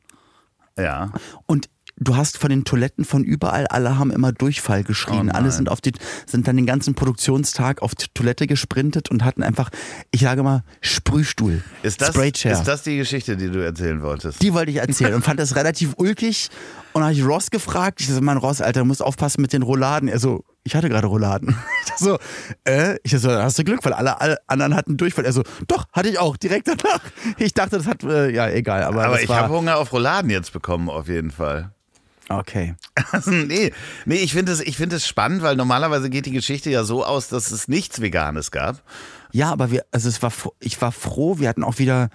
Ja. und du hast von den Toiletten von überall, alle haben immer Durchfall geschrien. Oh alle sind auf die, sind dann den ganzen Produktionstag auf die Toilette gesprintet und hatten einfach, ich sage mal, Sprühstuhl. Ist das, Spraychair. ist das die Geschichte, die du erzählen wolltest? Die wollte ich erzählen und fand das relativ ulkig. Und dann habe ich Ross gefragt. Ich so, Mann, Ross, Alter, du musst aufpassen mit den Rouladen. Er so, ich hatte gerade Rouladen. Ich so, äh, ich so, hast du Glück, weil alle, alle anderen hatten Durchfall. Er so, doch, hatte ich auch, direkt danach. Ich dachte, das hat, äh, ja, egal. Aber, Aber ich habe Hunger auf Rouladen jetzt bekommen, auf jeden Fall. Okay. Also, nee, nee, ich finde es, ich finde es spannend, weil normalerweise geht die Geschichte ja so aus, dass es nichts Veganes gab. Ja, aber wir, also es war, ich war froh, wir hatten auch wieder,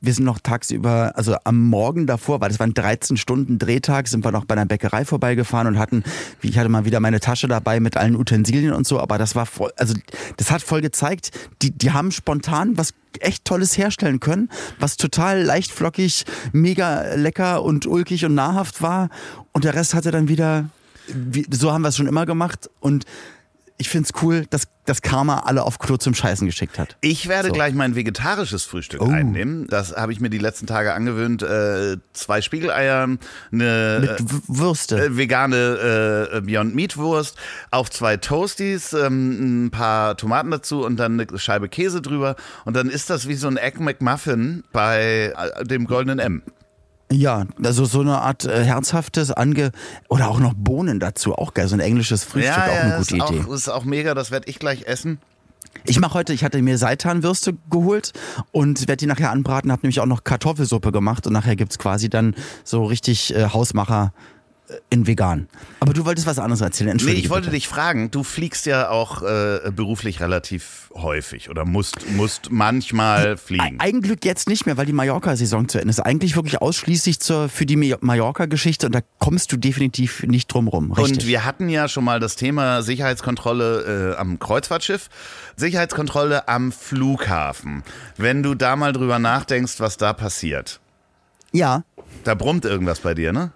wir sind noch tagsüber, also am Morgen davor, weil das waren 13 Stunden Drehtag, sind wir noch bei einer Bäckerei vorbeigefahren und hatten, wie ich hatte mal wieder meine Tasche dabei mit allen Utensilien und so, aber das war voll, also das hat voll gezeigt, die, die haben spontan was echt Tolles herstellen können, was total leicht flockig, mega lecker und ulkig und nahrhaft war. Und der Rest hatte dann wieder, wie, so haben wir es schon immer gemacht. Und ich find's cool, dass das Karma alle auf Klo zum Scheißen geschickt hat. Ich werde So. gleich mein vegetarisches Frühstück Oh. einnehmen. Das habe ich mir die letzten Tage angewöhnt. Äh, zwei Spiegeleier, eine Mit Würste. äh, vegane äh, Beyond Meat Wurst, auf zwei Toasties, ähm, ein paar Tomaten dazu und dann eine Scheibe Käse drüber. Und dann ist das wie so ein Egg McMuffin bei äh, dem goldenen M. Ja, also so eine Art äh, herzhaftes Ange oder auch noch Bohnen dazu, auch geil, so ein englisches Frühstück, auch eine gute ist Idee. Auch, ist auch mega, das werde ich gleich essen. Ich mache heute, ich hatte mir Seitanwürste geholt und werde die nachher anbraten, habe nämlich auch noch Kartoffelsuppe gemacht und nachher gibt's quasi dann so richtig äh, Hausmacher in vegan. Aber du wolltest was anderes erzählen, Nee, Entschuldige ich wollte bitte. dich fragen, du fliegst ja auch äh, beruflich relativ häufig oder musst, musst manchmal fliegen. Ein Glück jetzt nicht mehr, weil die Mallorca-Saison zu Ende ist. Eigentlich wirklich ausschließlich zur, für die Ma- Mallorca-Geschichte und da kommst du definitiv nicht drum rum. Richtig. Und wir hatten ja schon mal das Thema Sicherheitskontrolle äh, am Kreuzfahrtschiff, Sicherheitskontrolle am Flughafen. Wenn du da mal drüber nachdenkst, was da passiert. ja, Da brummt irgendwas bei dir, ne?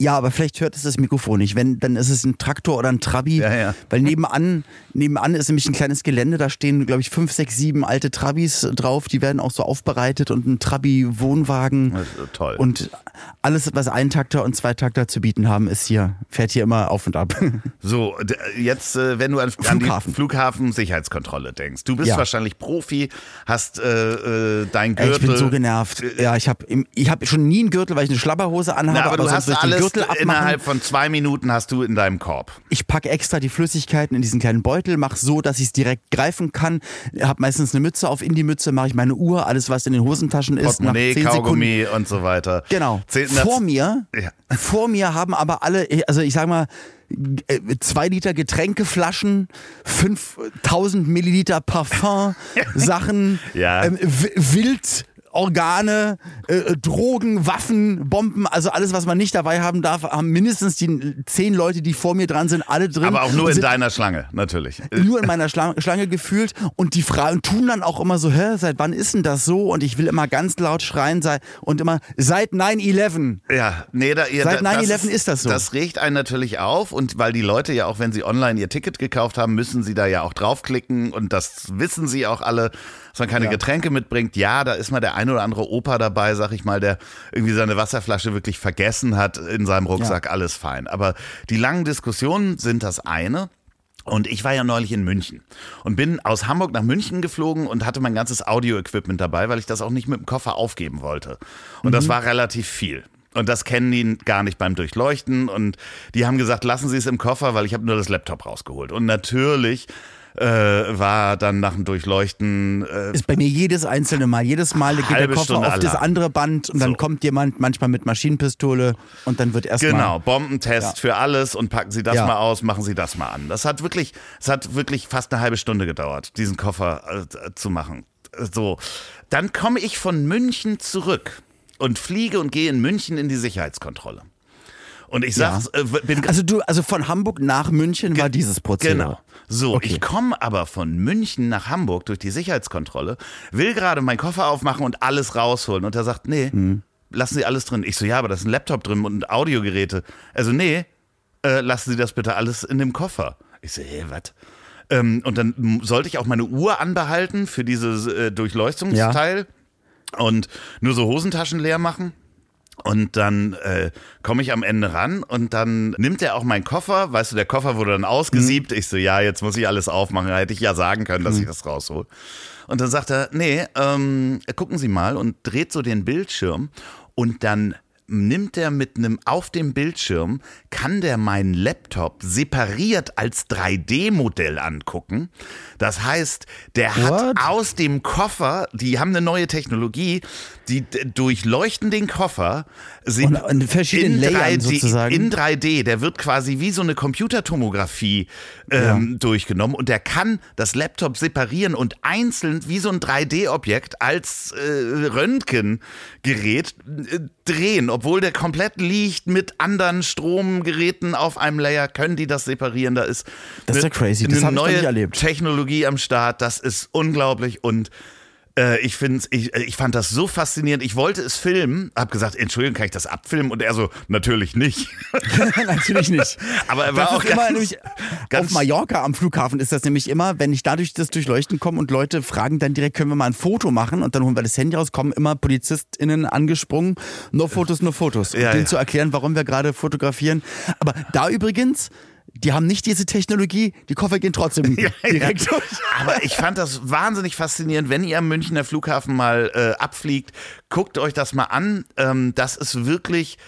Ja, aber vielleicht hört es das Mikrofon nicht. Wenn, dann ist es ein Traktor oder ein Trabi. Ja, ja. Weil nebenan, nebenan ist nämlich ein kleines Gelände, da stehen, glaube ich, fünf, sechs, sieben alte Trabis drauf. Die werden auch so aufbereitet und ein Trabi-Wohnwagen. Toll. Und alles, was Eintakter und Zweitakter zu bieten haben, ist hier, fährt hier immer auf und ab. So, jetzt, äh, wenn du an, Flughafen. die Flughafen-Sicherheitskontrolle denkst. Du bist Ja. wahrscheinlich Profi, hast äh, äh, dein Gürtel. ich bin so genervt. Ja, ich habe ich hab schon nie einen Gürtel, weil ich eine Schlabberhose anhabe. Na, aber du sonst hast alles Gürtel abmachen. innerhalb von zwei Minuten hast du in deinem Korb. Ich packe extra die Flüssigkeiten in diesen kleinen Beutel, mache so, dass ich es direkt greifen kann. Hab meistens eine Mütze auf. In die Mütze mache ich meine Uhr, alles was in den Hosentaschen ist. Portemonnaie, 10 Sekunden. Kaugummi und so weiter. Genau. Vor mir, Ja. vor mir haben aber alle, also ich sag mal, äh, zwei Liter Getränkeflaschen, 5000 Milliliter Parfum, Sachen, Ja. ähm, wild Organe, äh, Drogen, Waffen, Bomben, also alles, was man nicht dabei haben darf, haben mindestens die zehn Leute, die vor mir dran sind, alle drin. Aber auch nur in deiner Schlange, natürlich. nur in meiner Schlange, Schlange gefühlt und die Frauen tun dann auch immer so, hä, seit wann ist denn das so? Und ich will immer ganz laut schreien sei, und immer seit 9-11. Ja, nee, da, ihr, Seit da- 9/11 ist das so. Das regt einen natürlich auf und weil die Leute ja auch, wenn sie online ihr Ticket gekauft haben, müssen sie da ja auch draufklicken und das wissen sie auch alle, dass man keine Getränke mitbringt. Ja, da ist mal der ein oder andere Opa dabei, sag ich mal, der irgendwie seine Wasserflasche wirklich vergessen hat in seinem Rucksack, alles fein. Aber die langen Diskussionen sind das eine. Und ich war ja neulich in München und bin aus Hamburg nach München geflogen und hatte mein ganzes Audio-Equipment dabei, weil ich das auch nicht mit dem Koffer aufgeben wollte. Und das war relativ viel. Und das kennen die gar nicht beim Durchleuchten. Und die haben gesagt, lassen Sie es im Koffer, weil ich habe nur das Laptop rausgeholt. Und natürlich äh, war dann nach dem Durchleuchten äh, Ist bei mir jedes einzelne Mal, jedes Mal geht der Koffer Stunde auf das Alarm. andere Band und dann So. kommt jemand manchmal mit Maschinenpistole und dann wird erstmal. Genau, Bombentest Ja. für alles und packen Sie das Ja. mal aus, machen Sie das mal an. Das hat wirklich, es hat wirklich fast eine halbe Stunde gedauert, diesen Koffer äh, zu machen. So, dann komme ich von München zurück und fliege und gehe in München in die Sicherheitskontrolle. Und ich sag, äh, bin Also du, also von Hamburg nach München war dieses Prozedere. Genau. So, Okay. ich komme aber von München nach Hamburg durch die Sicherheitskontrolle, will gerade meinen Koffer aufmachen und alles rausholen. Und er sagt, nee, Mhm. lassen Sie alles drin. Ich so, ja, aber da ist ein Laptop drin und Audiogeräte. Also, nee, äh, lassen Sie das bitte alles in dem Koffer. Ich so, hey, was? Ähm, und dann sollte ich auch meine Uhr anbehalten für dieses äh, Durchleuchtungsteil und nur so Hosentaschen leer machen. Und dann äh, komme ich am Ende ran und dann nimmt er auch meinen Koffer. Weißt du, der Koffer wurde dann ausgesiebt. Ich so, ja, jetzt muss ich alles aufmachen. Da hätte ich ja sagen können, dass ich das raushol. Und dann sagt er, nee, ähm, gucken Sie mal und dreht so den Bildschirm und dann nimmt er mit einem auf dem Bildschirm, kann der meinen Laptop separiert als 3D-Modell angucken. Das heißt, der hat What? aus dem Koffer, die haben eine neue Technologie, die durchleuchten den Koffer Und in verschiedenen Layern sozusagen. In 3D, der wird quasi wie so eine Computertomographie ähm, durchgenommen und der kann das Laptop separieren und einzeln wie so ein 3D-Objekt als äh, Röntgengerät äh, drehen, obwohl der komplett liegt mit anderen Stromgeräten auf einem Layer, können die das separieren. Da ist Das ist ja eine- crazy. Das eine neue. Technologie am Start, das ist unglaublich und äh, ich finde, ich, äh, ich fand das so faszinierend. Ich wollte es filmen, hab gesagt, Entschuldigung, kann ich das abfilmen? Und er so, natürlich nicht. Natürlich nicht. Aber er war Das auch ist immer ganz, nämlich, ganz auf Mallorca am Flughafen ist das nämlich immer, wenn ich dadurch das Durchleuchten komme und Leute fragen dann direkt, können wir mal ein Foto machen und dann holen wir das Handy raus, kommen immer PolizistInnen angesprungen, no Fotos, no Fotos. Um Ja, denen ja. zu erklären, warum wir gerade fotografieren. Aber da übrigens, die haben nicht diese Technologie, die Koffer gehen trotzdem direkt durch. Aber ich fand das wahnsinnig faszinierend. Wenn ihr am Münchner Flughafen mal äh, abfliegt, guckt euch das mal an. Ähm, das ist wirklich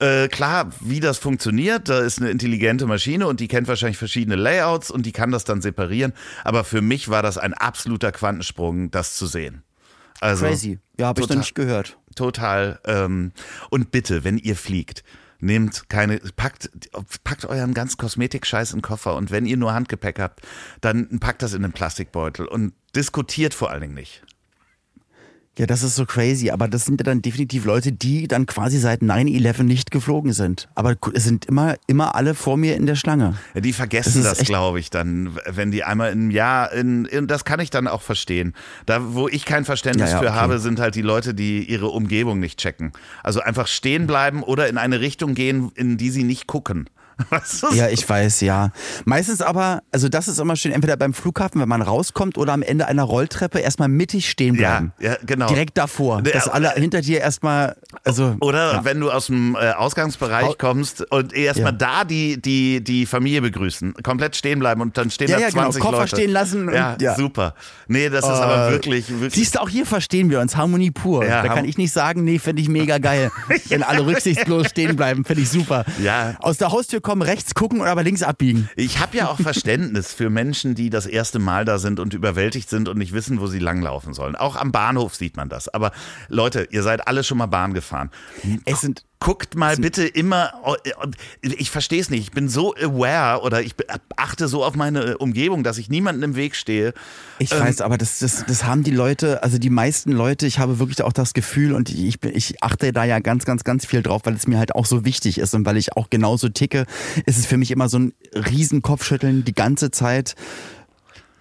äh, klar, wie das funktioniert. Da ist eine intelligente Maschine und die kennt wahrscheinlich verschiedene Layouts und die kann das dann separieren. Aber für mich war das ein absoluter Quantensprung, das zu sehen. Also, Crazy. Ja, habe ich noch nicht gehört. Total. Ähm, und bitte, wenn ihr fliegt, nehmt keine, packt, packt euren ganzen Kosmetikscheiß in den Koffer und wenn ihr nur Handgepäck habt, dann packt das in einen Plastikbeutel und diskutiert vor allen Dingen nicht. Ja, das ist so crazy, aber das sind ja dann definitiv Leute, die dann quasi seit 9-11 nicht geflogen sind. Aber es sind immer, immer alle vor mir in der Schlange. Ja, die Das vergessen das, echt- glaube ich, dann, wenn die einmal im Jahr, in, in, das kann ich dann auch verstehen. Da, wo ich kein Verständnis Ja, ja, für okay. habe, sind halt die Leute, die ihre Umgebung nicht checken. Also einfach stehen bleiben oder in eine Richtung gehen, in die sie nicht gucken. Ja, ich weiß, ja. Meistens aber, also das ist immer schön, entweder beim Flughafen, wenn man rauskommt, oder am Ende einer Rolltreppe erstmal mittig stehen bleiben. Ja, ja, genau. Direkt davor, dass alle hinter dir erstmal, also Oder ja. wenn du aus dem äh, Ausgangsbereich Au- kommst und erstmal da die, die, die Familie begrüßen, komplett stehen bleiben und dann stehen Ja, da ja, genau, 20 Koffer Leute. stehen lassen und- ja, ja. super. Nee, das ist aber Äh, wirklich, wirklich. Siehst du, auch hier verstehen wir uns, Harmonie pur. Ja, da kann ich nicht sagen, nee, finde ich mega geil. Wenn alle rücksichtslos stehen bleiben, finde ich super. Ja. Aus der Haustür kommen, rechts gucken und aber links abbiegen. Ich habe ja auch Verständnis für Menschen, die das erste Mal da sind und überwältigt sind und nicht wissen, wo sie langlaufen sollen. Auch am Bahnhof sieht man das. Aber Leute, ihr seid alle schon mal Bahn gefahren. Es sind, guckt mal bitte immer, ich verstehe es nicht, ich bin so aware oder ich achte so auf meine Umgebung, dass ich niemanden im Weg stehe. Ich ähm, weiß, aber das, das, das haben die Leute, also die meisten Leute, ich habe wirklich auch das Gefühl und ich, ich achte da ja ganz, ganz, ganz viel drauf, weil es mir halt auch so wichtig ist und weil ich auch genauso ticke, ist es für mich immer so ein riesen Kopfschütteln die ganze Zeit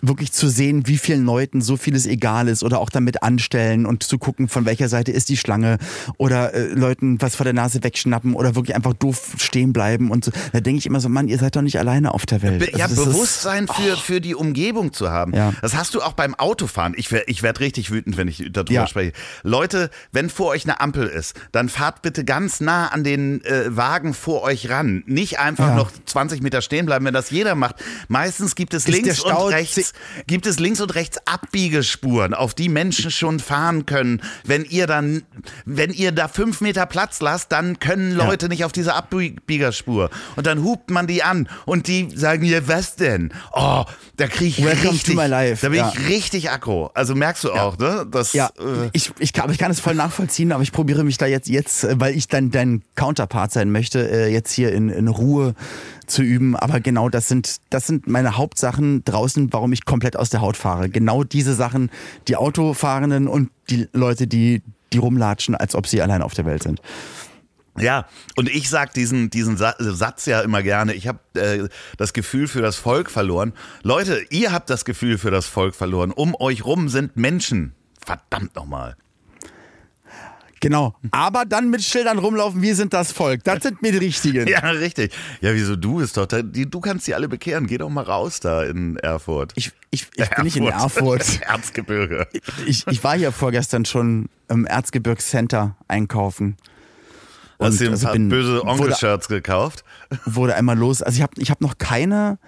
wirklich zu sehen, wie vielen Leuten so vieles egal ist oder auch damit anstellen und zu gucken, von welcher Seite ist die Schlange oder äh, Leuten was vor der Nase wegschnappen oder wirklich einfach doof stehen bleiben und so. Da denke ich immer so, Mann, ihr seid doch nicht alleine auf der Welt. Ja, also Bewusstsein ist, für, oh. für die Umgebung zu haben. Ja. Das hast du auch beim Autofahren. Ich, ich werde richtig wütend, wenn ich darüber ja. spreche. Leute, wenn vor euch eine Ampel ist, dann fahrt bitte ganz nah an den äh, Wagen vor euch ran. Nicht einfach ja. noch 20 Meter stehen bleiben, wenn das jeder macht. Meistens gibt es ist links und rechts gibt es links und rechts Abbiegespuren, auf die Menschen schon fahren können. Wenn ihr dann, wenn ihr da fünf Meter Platz lasst, dann können Leute ja. nicht auf diese Abbiegerspur. Und dann hupt man die an und die sagen ihr, was denn? Oh, da kriege ich Welcome richtig, da bin ja. ich richtig aggro. Also merkst du auch, ne? Das, ja, äh, ich, ich, kann, ich kann es voll nachvollziehen, aber ich probiere mich da jetzt, jetzt, weil ich dann dein Counterpart sein möchte, äh, jetzt hier in, in Ruhe zu üben. Aber genau das sind, das sind meine Hauptsachen draußen, warum ich komplett aus der Haut fahre. Genau diese Sachen, die Autofahrenden und die Leute, die, die rumlatschen, als ob sie allein auf der Welt sind. Ja, und ich sag diesen, diesen Satz ja immer gerne. Ich habe äh, das Gefühl für das Volk verloren. Leute, ihr habt das Gefühl für das Volk verloren. Um euch rum sind Menschen. Verdammt nochmal. Genau. Aber dann mit Schildern rumlaufen, wir sind das Volk. Das sind mir die richtigen. Ja, richtig. Ja, wieso du bist doch, da, die, du kannst sie alle bekehren. Geh doch mal raus da in Erfurt. Ich, ich, ich Erfurt. bin nicht in Erfurt. Erzgebirge. Ich, ich war hier vorgestern schon im Erzgebirgscenter einkaufen. Hast du ein also paar böse Onkel-Shirts gekauft? Wurde einmal los. Also ich habe ich hab noch keine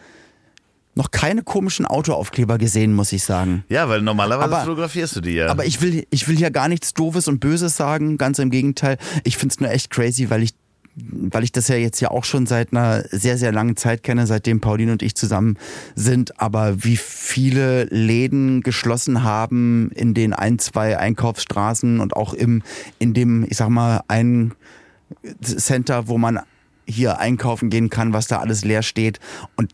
noch keine komischen Autoaufkleber gesehen, muss ich sagen. Ja, weil normalerweise aber, fotografierst du die ja. Aber ich will, ich will hier gar nichts Doofes und Böses sagen, ganz im Gegenteil. Ich finde es nur echt crazy, weil ich weil ich das ja jetzt ja auch schon seit einer sehr, sehr langen Zeit kenne, seitdem Pauline und ich zusammen sind, aber wie viele Läden geschlossen haben in den ein, zwei Einkaufsstraßen und auch im, in dem, ich sag mal, ein Center, wo man hier einkaufen gehen kann, was da alles leer steht. Und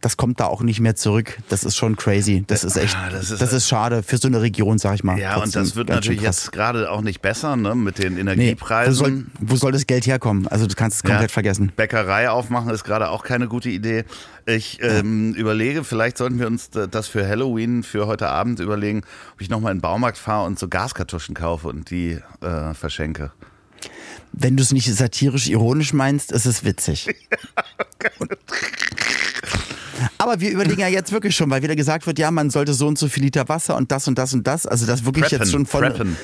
das kommt da auch nicht mehr zurück. Das ist schon crazy. Das ist echt, ah, das, ist, das ist schade für so eine Region, sag ich mal. Ja, Trotzdem und das wird natürlich jetzt gerade auch nicht besser, ne, mit den Energiepreisen. Nee, wo, soll, wo soll das Geld herkommen? Also du kannst es komplett ja, vergessen. Bäckerei aufmachen ist gerade auch keine gute Idee. Ich ähm, ja. überlege, vielleicht sollten wir uns das für Halloween, für heute Abend überlegen, ob ich nochmal in den Baumarkt fahre und so Gaskartuschen kaufe und die äh, verschenke. Wenn du es nicht satirisch ironisch meinst, ist es witzig. Ja, aber wir überlegen ja jetzt wirklich schon, weil wieder gesagt wird, ja, man sollte so und so viel Liter Wasser und das und das und das. Also das wirklich preppen, jetzt schon von. Preppen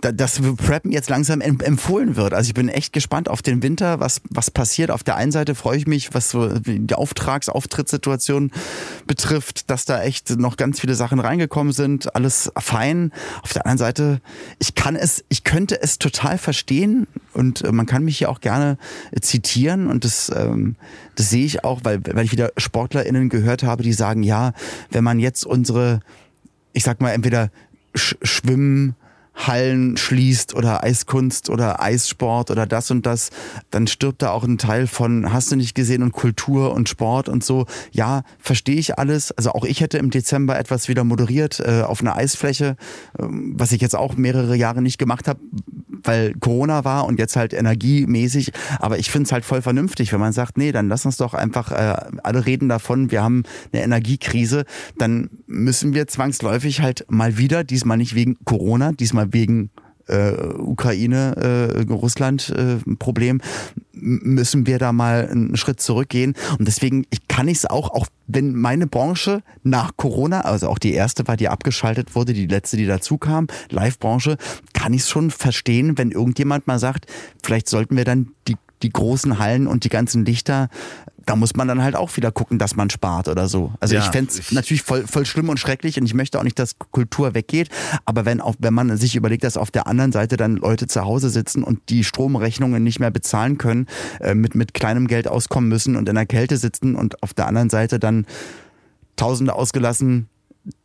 dass Preppen jetzt langsam empfohlen wird. Also ich bin echt gespannt auf den Winter, was, was passiert. Auf der einen Seite freue ich mich, was so die Auftragsauftrittssituation betrifft, dass da echt noch ganz viele Sachen reingekommen sind. Alles fein. Auf der anderen Seite, ich kann es, ich könnte es total verstehen und äh, man kann mich hier auch gerne zitieren und das, ähm, das sehe ich auch, weil, weil ich wieder SportlerInnen gehört habe, die sagen, ja, wenn man jetzt unsere, ich sag mal, entweder Schwimmen, Hallen schließt oder Eiskunst oder Eissport oder das und das, dann stirbt da auch ein Teil von hast du nicht gesehen und Kultur und Sport und so. Ja, verstehe ich alles. Also auch ich hätte im Dezember etwas wieder moderiert äh, auf einer Eisfläche, äh, was ich jetzt auch mehrere Jahre nicht gemacht habe, weil Corona war und jetzt halt energiemäßig. Aber ich finde es halt voll vernünftig, wenn man sagt, nee, dann lass uns doch einfach, äh, alle reden davon, wir haben eine Energiekrise, dann müssen wir zwangsläufig halt mal wieder, diesmal nicht wegen Corona, diesmal wegen äh, Ukraine, äh, Russland äh, Problem, müssen wir da mal einen Schritt zurückgehen. Und deswegen, ich kann ich es auch, auch wenn meine Branche nach Corona, also auch die erste war, die abgeschaltet wurde, die letzte, die dazu kam, Live-Branche, kann ich es schon verstehen, wenn irgendjemand mal sagt, vielleicht sollten wir dann die die großen Hallen und die ganzen Lichter da muss man dann halt auch wieder gucken, dass man spart oder so. Also ja, ich fände es natürlich voll, voll schlimm und schrecklich und ich möchte auch nicht, dass Kultur weggeht. Aber wenn auch, wenn man sich überlegt, dass auf der anderen Seite dann Leute zu Hause sitzen und die Stromrechnungen nicht mehr bezahlen können, äh, mit, mit kleinem Geld auskommen müssen und in der Kälte sitzen und auf der anderen Seite dann Tausende ausgelassen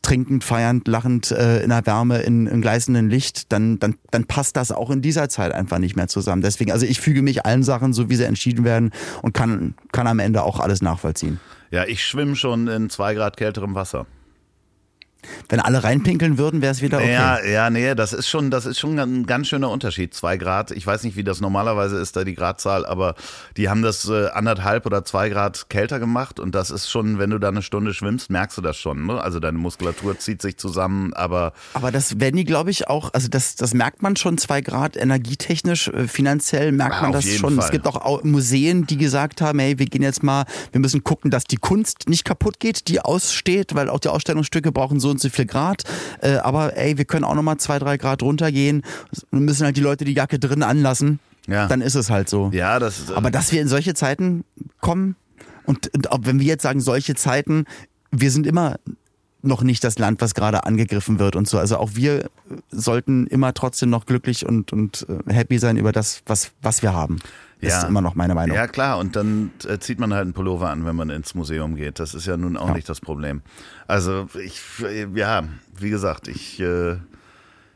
trinkend, feiernd, lachend äh, in der Wärme, in, in gleißendem Licht, dann, dann, dann passt das auch in dieser Zeit einfach nicht mehr zusammen. Deswegen, also ich füge mich allen Sachen, so wie sie entschieden werden und kann, kann am Ende auch alles nachvollziehen. Ja, ich schwimme schon in zwei Grad kälterem Wasser. Wenn alle reinpinkeln würden, wäre es wieder okay. Ja, ja, nee, das ist schon, das ist schon ein ganz schöner Unterschied. Zwei Grad. Ich weiß nicht, wie das normalerweise ist, da die Gradzahl, aber die haben das äh, anderthalb oder zwei Grad kälter gemacht und das ist schon, wenn du da eine Stunde schwimmst, merkst du das schon. Ne? Also deine Muskulatur zieht sich zusammen, aber. Aber das werden die, glaube ich, auch, also das, das merkt man schon, zwei Grad energietechnisch, äh, finanziell merkt Ja, man das schon. Fall. Es gibt auch Au- Museen, die gesagt haben, hey, wir gehen jetzt mal, wir müssen gucken, dass die Kunst nicht kaputt geht, die aussteht, weil auch die Ausstellungsstücke brauchen so und so viel Grad. Äh, aber ey, wir können auch nochmal zwei, drei Grad runtergehen. Wir müssen halt die Leute die Jacke drin anlassen. Ja. Dann ist es halt so. Ja, das ist. Aber dass wir in solche Zeiten kommen und, und auch wenn wir jetzt sagen, solche Zeiten, wir sind immer noch nicht das Land, was gerade angegriffen wird und so. Also auch wir sollten immer trotzdem noch glücklich und, und äh, happy sein über das, was, was wir haben. Ja. ist immer noch meine Meinung. Ja, klar. Und dann äh, zieht man halt einen Pullover an, wenn man ins Museum geht. Das ist ja nun auch nicht das Problem. Also ich, ja, wie gesagt, ich, äh,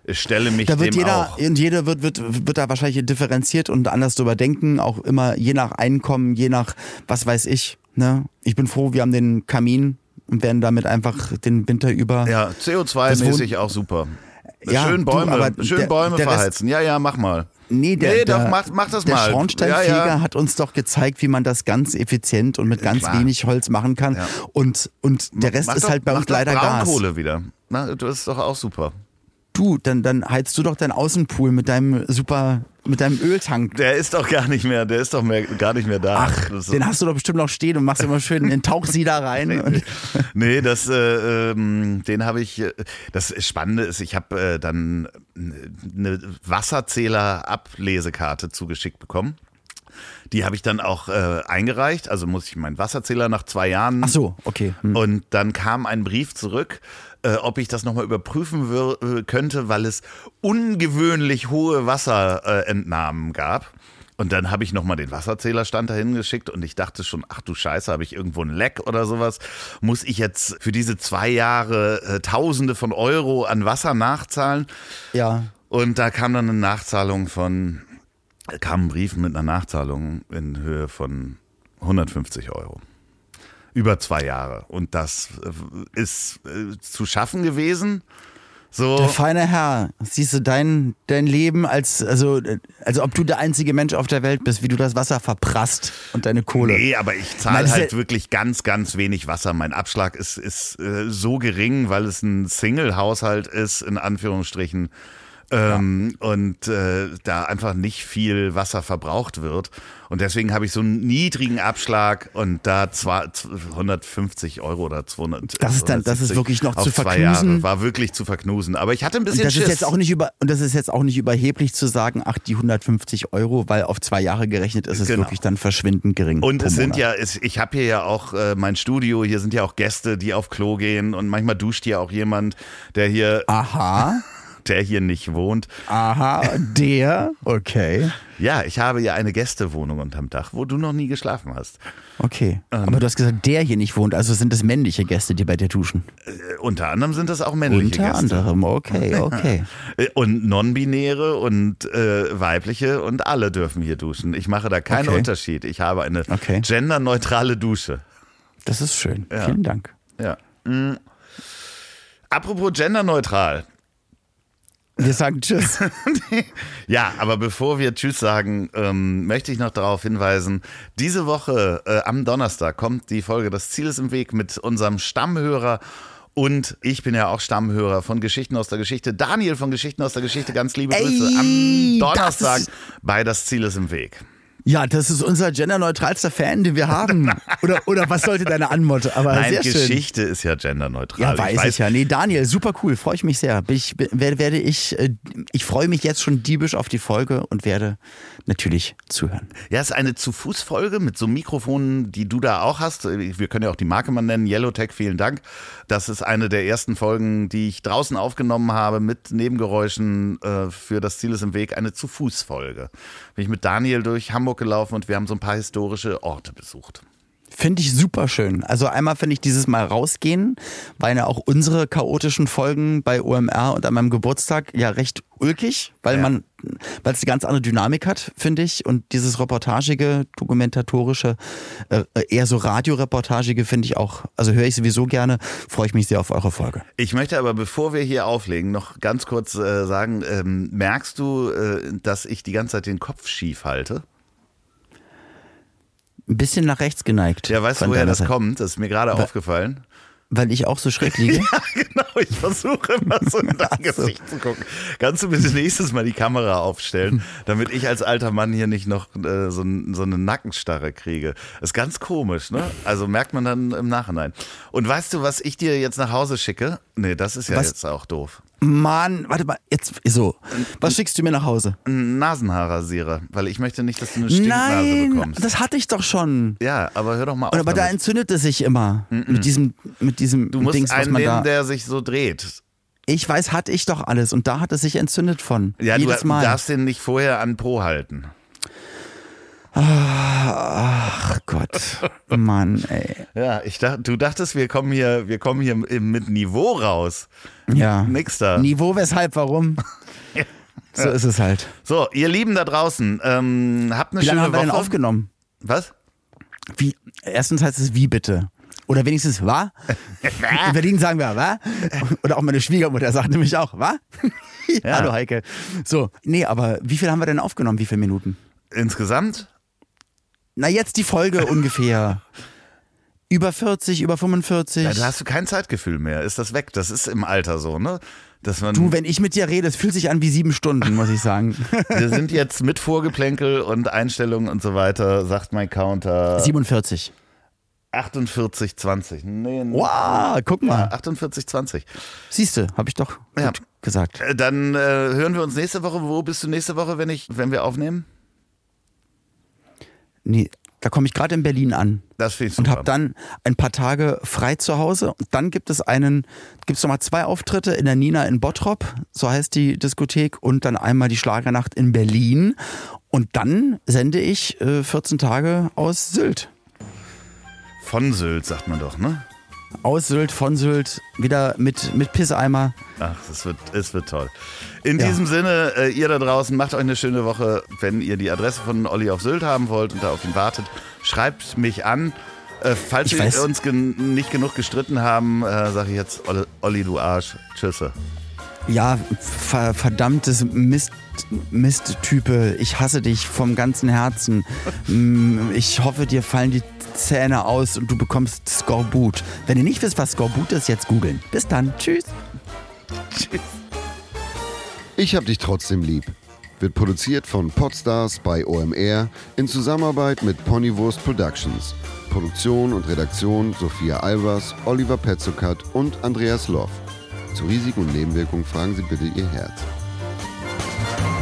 ich stelle mich Da wird dem jeder auch. und jeder wird, wird, wird da wahrscheinlich differenziert und anders drüber denken, auch immer je nach Einkommen, je nach was weiß ich. Ne? Ich bin froh, wir haben den Kamin und werden damit einfach den Winter über. Ja, CO2-mäßig auch super. Ja, schön du, Bäume, aber schön Bäume der Rest- verheizen. Ja, ja, mach mal. Nee, der, Nee, doch, der, mach- mach das der mal. Schornsteinfeger Ja, ja. hat uns doch gezeigt, wie man das ganz effizient und mit ganz Klar. wenig Holz machen kann. Ja. Und, und der Rest Mach ist doch, halt bei uns leider Gas. Braunkohle wieder. Na, das ist doch auch super. Du, dann, dann heizt du doch deinen Außenpool mit deinem super, mit deinem Öltank. Der ist doch gar nicht mehr, der ist doch mehr, gar nicht mehr da. Ach, ist- den hast du doch bestimmt noch stehen und machst immer schön den Tauchsieder rein. Und, nee, das, äh, ähm, den habe ich. äh, Das Spannende ist, ich habe äh, dann eine Wasserzähler-Ablesekarte zugeschickt bekommen. Die habe ich dann auch äh, eingereicht. Also muss ich meinen Wasserzähler nach zwei Jahren. ach so, okay. Hm. Und dann kam ein Brief zurück, äh, ob ich das nochmal überprüfen äh, könnte, weil es ungewöhnlich hohe Wasserentnahmen gab. Und dann habe ich nochmal den Wasserzählerstand dahin geschickt und ich dachte schon, ach du Scheiße, habe ich irgendwo ein Leck oder sowas? Muss ich jetzt für diese zwei Jahre äh, Tausende von Euro an Wasser nachzahlen? Ja. Und da kam dann eine Nachzahlung von, kam ein Brief mit einer Nachzahlung in Höhe von 150 Euro. Über zwei Jahre. Und das äh, ist äh, zu schaffen gewesen. So. Der feine Herr, siehst du dein, dein Leben als, also, also ob du der einzige Mensch auf der Welt bist, wie du das Wasser verprasst und deine Kohle. Nee, aber ich zahle halt ja- wirklich ganz, ganz wenig Wasser. Mein Abschlag ist, ist äh, so gering, weil es ein Single-Haushalt ist, in Anführungsstrichen. Ähm, Und äh, da einfach nicht viel Wasser verbraucht wird. Und deswegen habe ich so einen niedrigen Abschlag und da zwar 150 Euro oder 200. Das ist dann- das ist 270 wirklich noch zu zwei verknusen. Jahre. War wirklich zu verknusen. Aber ich hatte ein bisschen Und das Schiss. ist jetzt auch nicht über und das ist jetzt auch nicht überheblich zu sagen, ach die 150 Euro, weil auf zwei Jahre gerechnet ist es Genau. wirklich dann verschwindend gering. Und es sind Monat. ja, ich habe hier ja auch äh, mein Studio, hier sind ja auch Gäste, die auf Klo gehen und manchmal duscht hier auch jemand, der hier, Aha, der hier nicht wohnt. aha, der, okay, Ja, ich habe ja eine Gästewohnung unterm Dach, wo du noch nie geschlafen hast. okay. Ähm. Aber du hast gesagt, der hier nicht wohnt, also sind es männliche Gäste, die bei dir duschen. Äh, unter anderem sind das auch männliche Unter Gäste. anderem, okay, okay. Äh, Und non-binäre und äh, weibliche und alle dürfen hier duschen. Ich mache da keinen Okay. Unterschied. Ich habe eine Okay. genderneutrale Dusche. Das ist schön. Ja. Vielen Dank. Ja. Mm. Apropos genderneutral. Wir sagen Tschüss. Ja, aber bevor wir Tschüss sagen, ähm, möchte ich noch darauf hinweisen, diese Woche äh, am Donnerstag kommt die Folge Das Ziel ist im Weg mit unserem Stammhörer und ich bin ja auch Stammhörer von Geschichten aus der Geschichte. Daniel von Geschichten aus der Geschichte, ganz liebe Ey, Grüße am das Donnerstag ist- bei Das Ziel ist im Weg. Ja, das ist unser genderneutralster Fan, den wir haben. Oder, oder was sollte deine Anmod? Aber Nein, sehr schön. Geschichte ist ja genderneutral. Ja, weiß ich, ja. Nee, Daniel, super cool. Freue ich mich sehr. Ich werde, werde ich, äh, ich freue mich jetzt schon diebisch auf die Folge und werde natürlich zuhören. Ja, es ist eine Zu-Fuß-Folge mit so Mikrofonen, die du da auch hast. Wir können ja auch die Marke mal nennen, Yellowtech, vielen Dank. Das ist eine der ersten Folgen, die ich draußen aufgenommen habe mit Nebengeräuschen äh, für Das Ziel ist im Weg, eine Zu-Fuß-Folge. Bin ich mit Daniel durch Hamburg gelaufen und wir haben so ein paar historische Orte besucht. Finde ich super schön. Also einmal finde ich dieses Mal rausgehen, weil ja auch unsere chaotischen Folgen bei OMR und an meinem Geburtstag ja recht ulkig, weil Ja. man, weil es eine ganz andere Dynamik hat, finde ich. Und dieses reportagige, dokumentatorische, äh, eher so radioreportagige finde ich auch, also höre ich sowieso gerne, freue ich mich sehr auf eure Folge. Ich möchte aber, bevor wir hier auflegen, noch ganz kurz äh, sagen, ähm, merkst du, äh, dass ich die ganze Zeit den Kopf schief halte? Ein bisschen nach rechts geneigt. Ja, weißt du, woher das Seite. kommt? Das ist mir gerade aufgefallen. Weil ich auch so schräg liege. Ja, genau. Ich versuche immer so in dein Gesicht zu gucken. Kannst du bitte nächstes Mal die Kamera aufstellen, damit ich als alter Mann hier nicht noch äh, so, so eine Nackenstarre kriege? ist ganz komisch, ne? Also merkt man dann im Nachhinein. Und weißt du, was ich dir jetzt nach Hause schicke? Nee, das ist ja Was? jetzt auch doof. Mann, warte mal, jetzt so. Was schickst du mir nach Hause? Ein Nasenhaarrasierer, weil ich möchte nicht, dass du eine Stinknase Nein, bekommst. das hatte ich doch schon. ja, aber hör doch mal auf. Aber da damit. entzündet es sich immer mit diesem mit diesem du musst Dings, was einen man nehmen, da. der sich so dreht. Ich weiß, hatte ich doch alles und da hat es sich entzündet von. Ja, Jedes du Mal. darfst den nicht vorher an Po halten. Ach Gott, Mann, ey. Ja, ich dachte, du dachtest, wir kommen hier, wir kommen hier mit Niveau raus. Ja. Nix da. Niveau, weshalb, warum? So ist es halt. So, ihr Lieben da draußen, ähm, habt eine Wie lange schöne haben wir denn aufgenommen? Was? Wie? Erstens heißt es wie bitte. Oder wenigstens wa? In Berlin sagen wir wa? Oder auch meine Schwiegermutter sagt nämlich auch wa? Ja. Hallo Heike. So, nee, aber wie viel haben wir denn aufgenommen? Wie viele Minuten? Insgesamt? Na, jetzt die Folge ungefähr. Über 40, über 45. Ja, da hast du kein Zeitgefühl mehr. Ist das weg? Das ist im Alter so, ne? Dass man, du, wenn ich mit dir rede, es fühlt sich an wie sieben Stunden, muss ich sagen. wir sind jetzt mit Vorgeplänkel und Einstellungen und so weiter, sagt mein Counter 47. 48, 20. Nee, nee. Wow, guck Ja, mal. 48, 20. Siehste, habe ich doch Ja. gesagt. Äh, Dann äh, hören wir uns nächste Woche. Wo bist du nächste Woche, wenn ich, wenn wir aufnehmen? Nee, da komme ich gerade in Berlin an. Das finde ich und super. habe dann ein paar Tage frei zu Hause. Und dann gibt es einen, gibt es nochmal zwei Auftritte in der Nina in Bottrop, so heißt die Diskothek, und dann einmal die Schlagernacht in Berlin. Und dann sende ich äh, 14 Tage aus Sylt. Von Sylt, sagt man doch, ne? Aus Sylt, von Sylt, wieder mit, mit Pisseimer. Ach, es wird, es wird toll. In Ja. diesem Sinne, äh, ihr da draußen, macht euch eine schöne Woche. Wenn ihr die Adresse von Olli auf Sylt haben wollt und da auf ihn wartet, schreibt mich an. Äh, falls Ich wir weiß- uns gen nicht genug gestritten haben, äh, sage ich jetzt, Olli, Olli, du Arsch. Tschüsse. Ja, ver verdammtes Mist, Misttype. Ich hasse dich vom ganzen Herzen. Mm, Ich hoffe, dir fallen die Zähne aus und du bekommst Skorbut. Wenn ihr nicht wisst, was Skorbut ist, jetzt googeln. Bis dann. Tschüss. Ich hab dich trotzdem lieb. Wird produziert von Podstars bei OMR in Zusammenarbeit mit Ponywurst Productions. Produktion und Redaktion Sophia Albers, Oliver Petzokat und Andreas Loff. Zu Risiken und Nebenwirkungen fragen Sie bitte Ihr Herz. Thank you.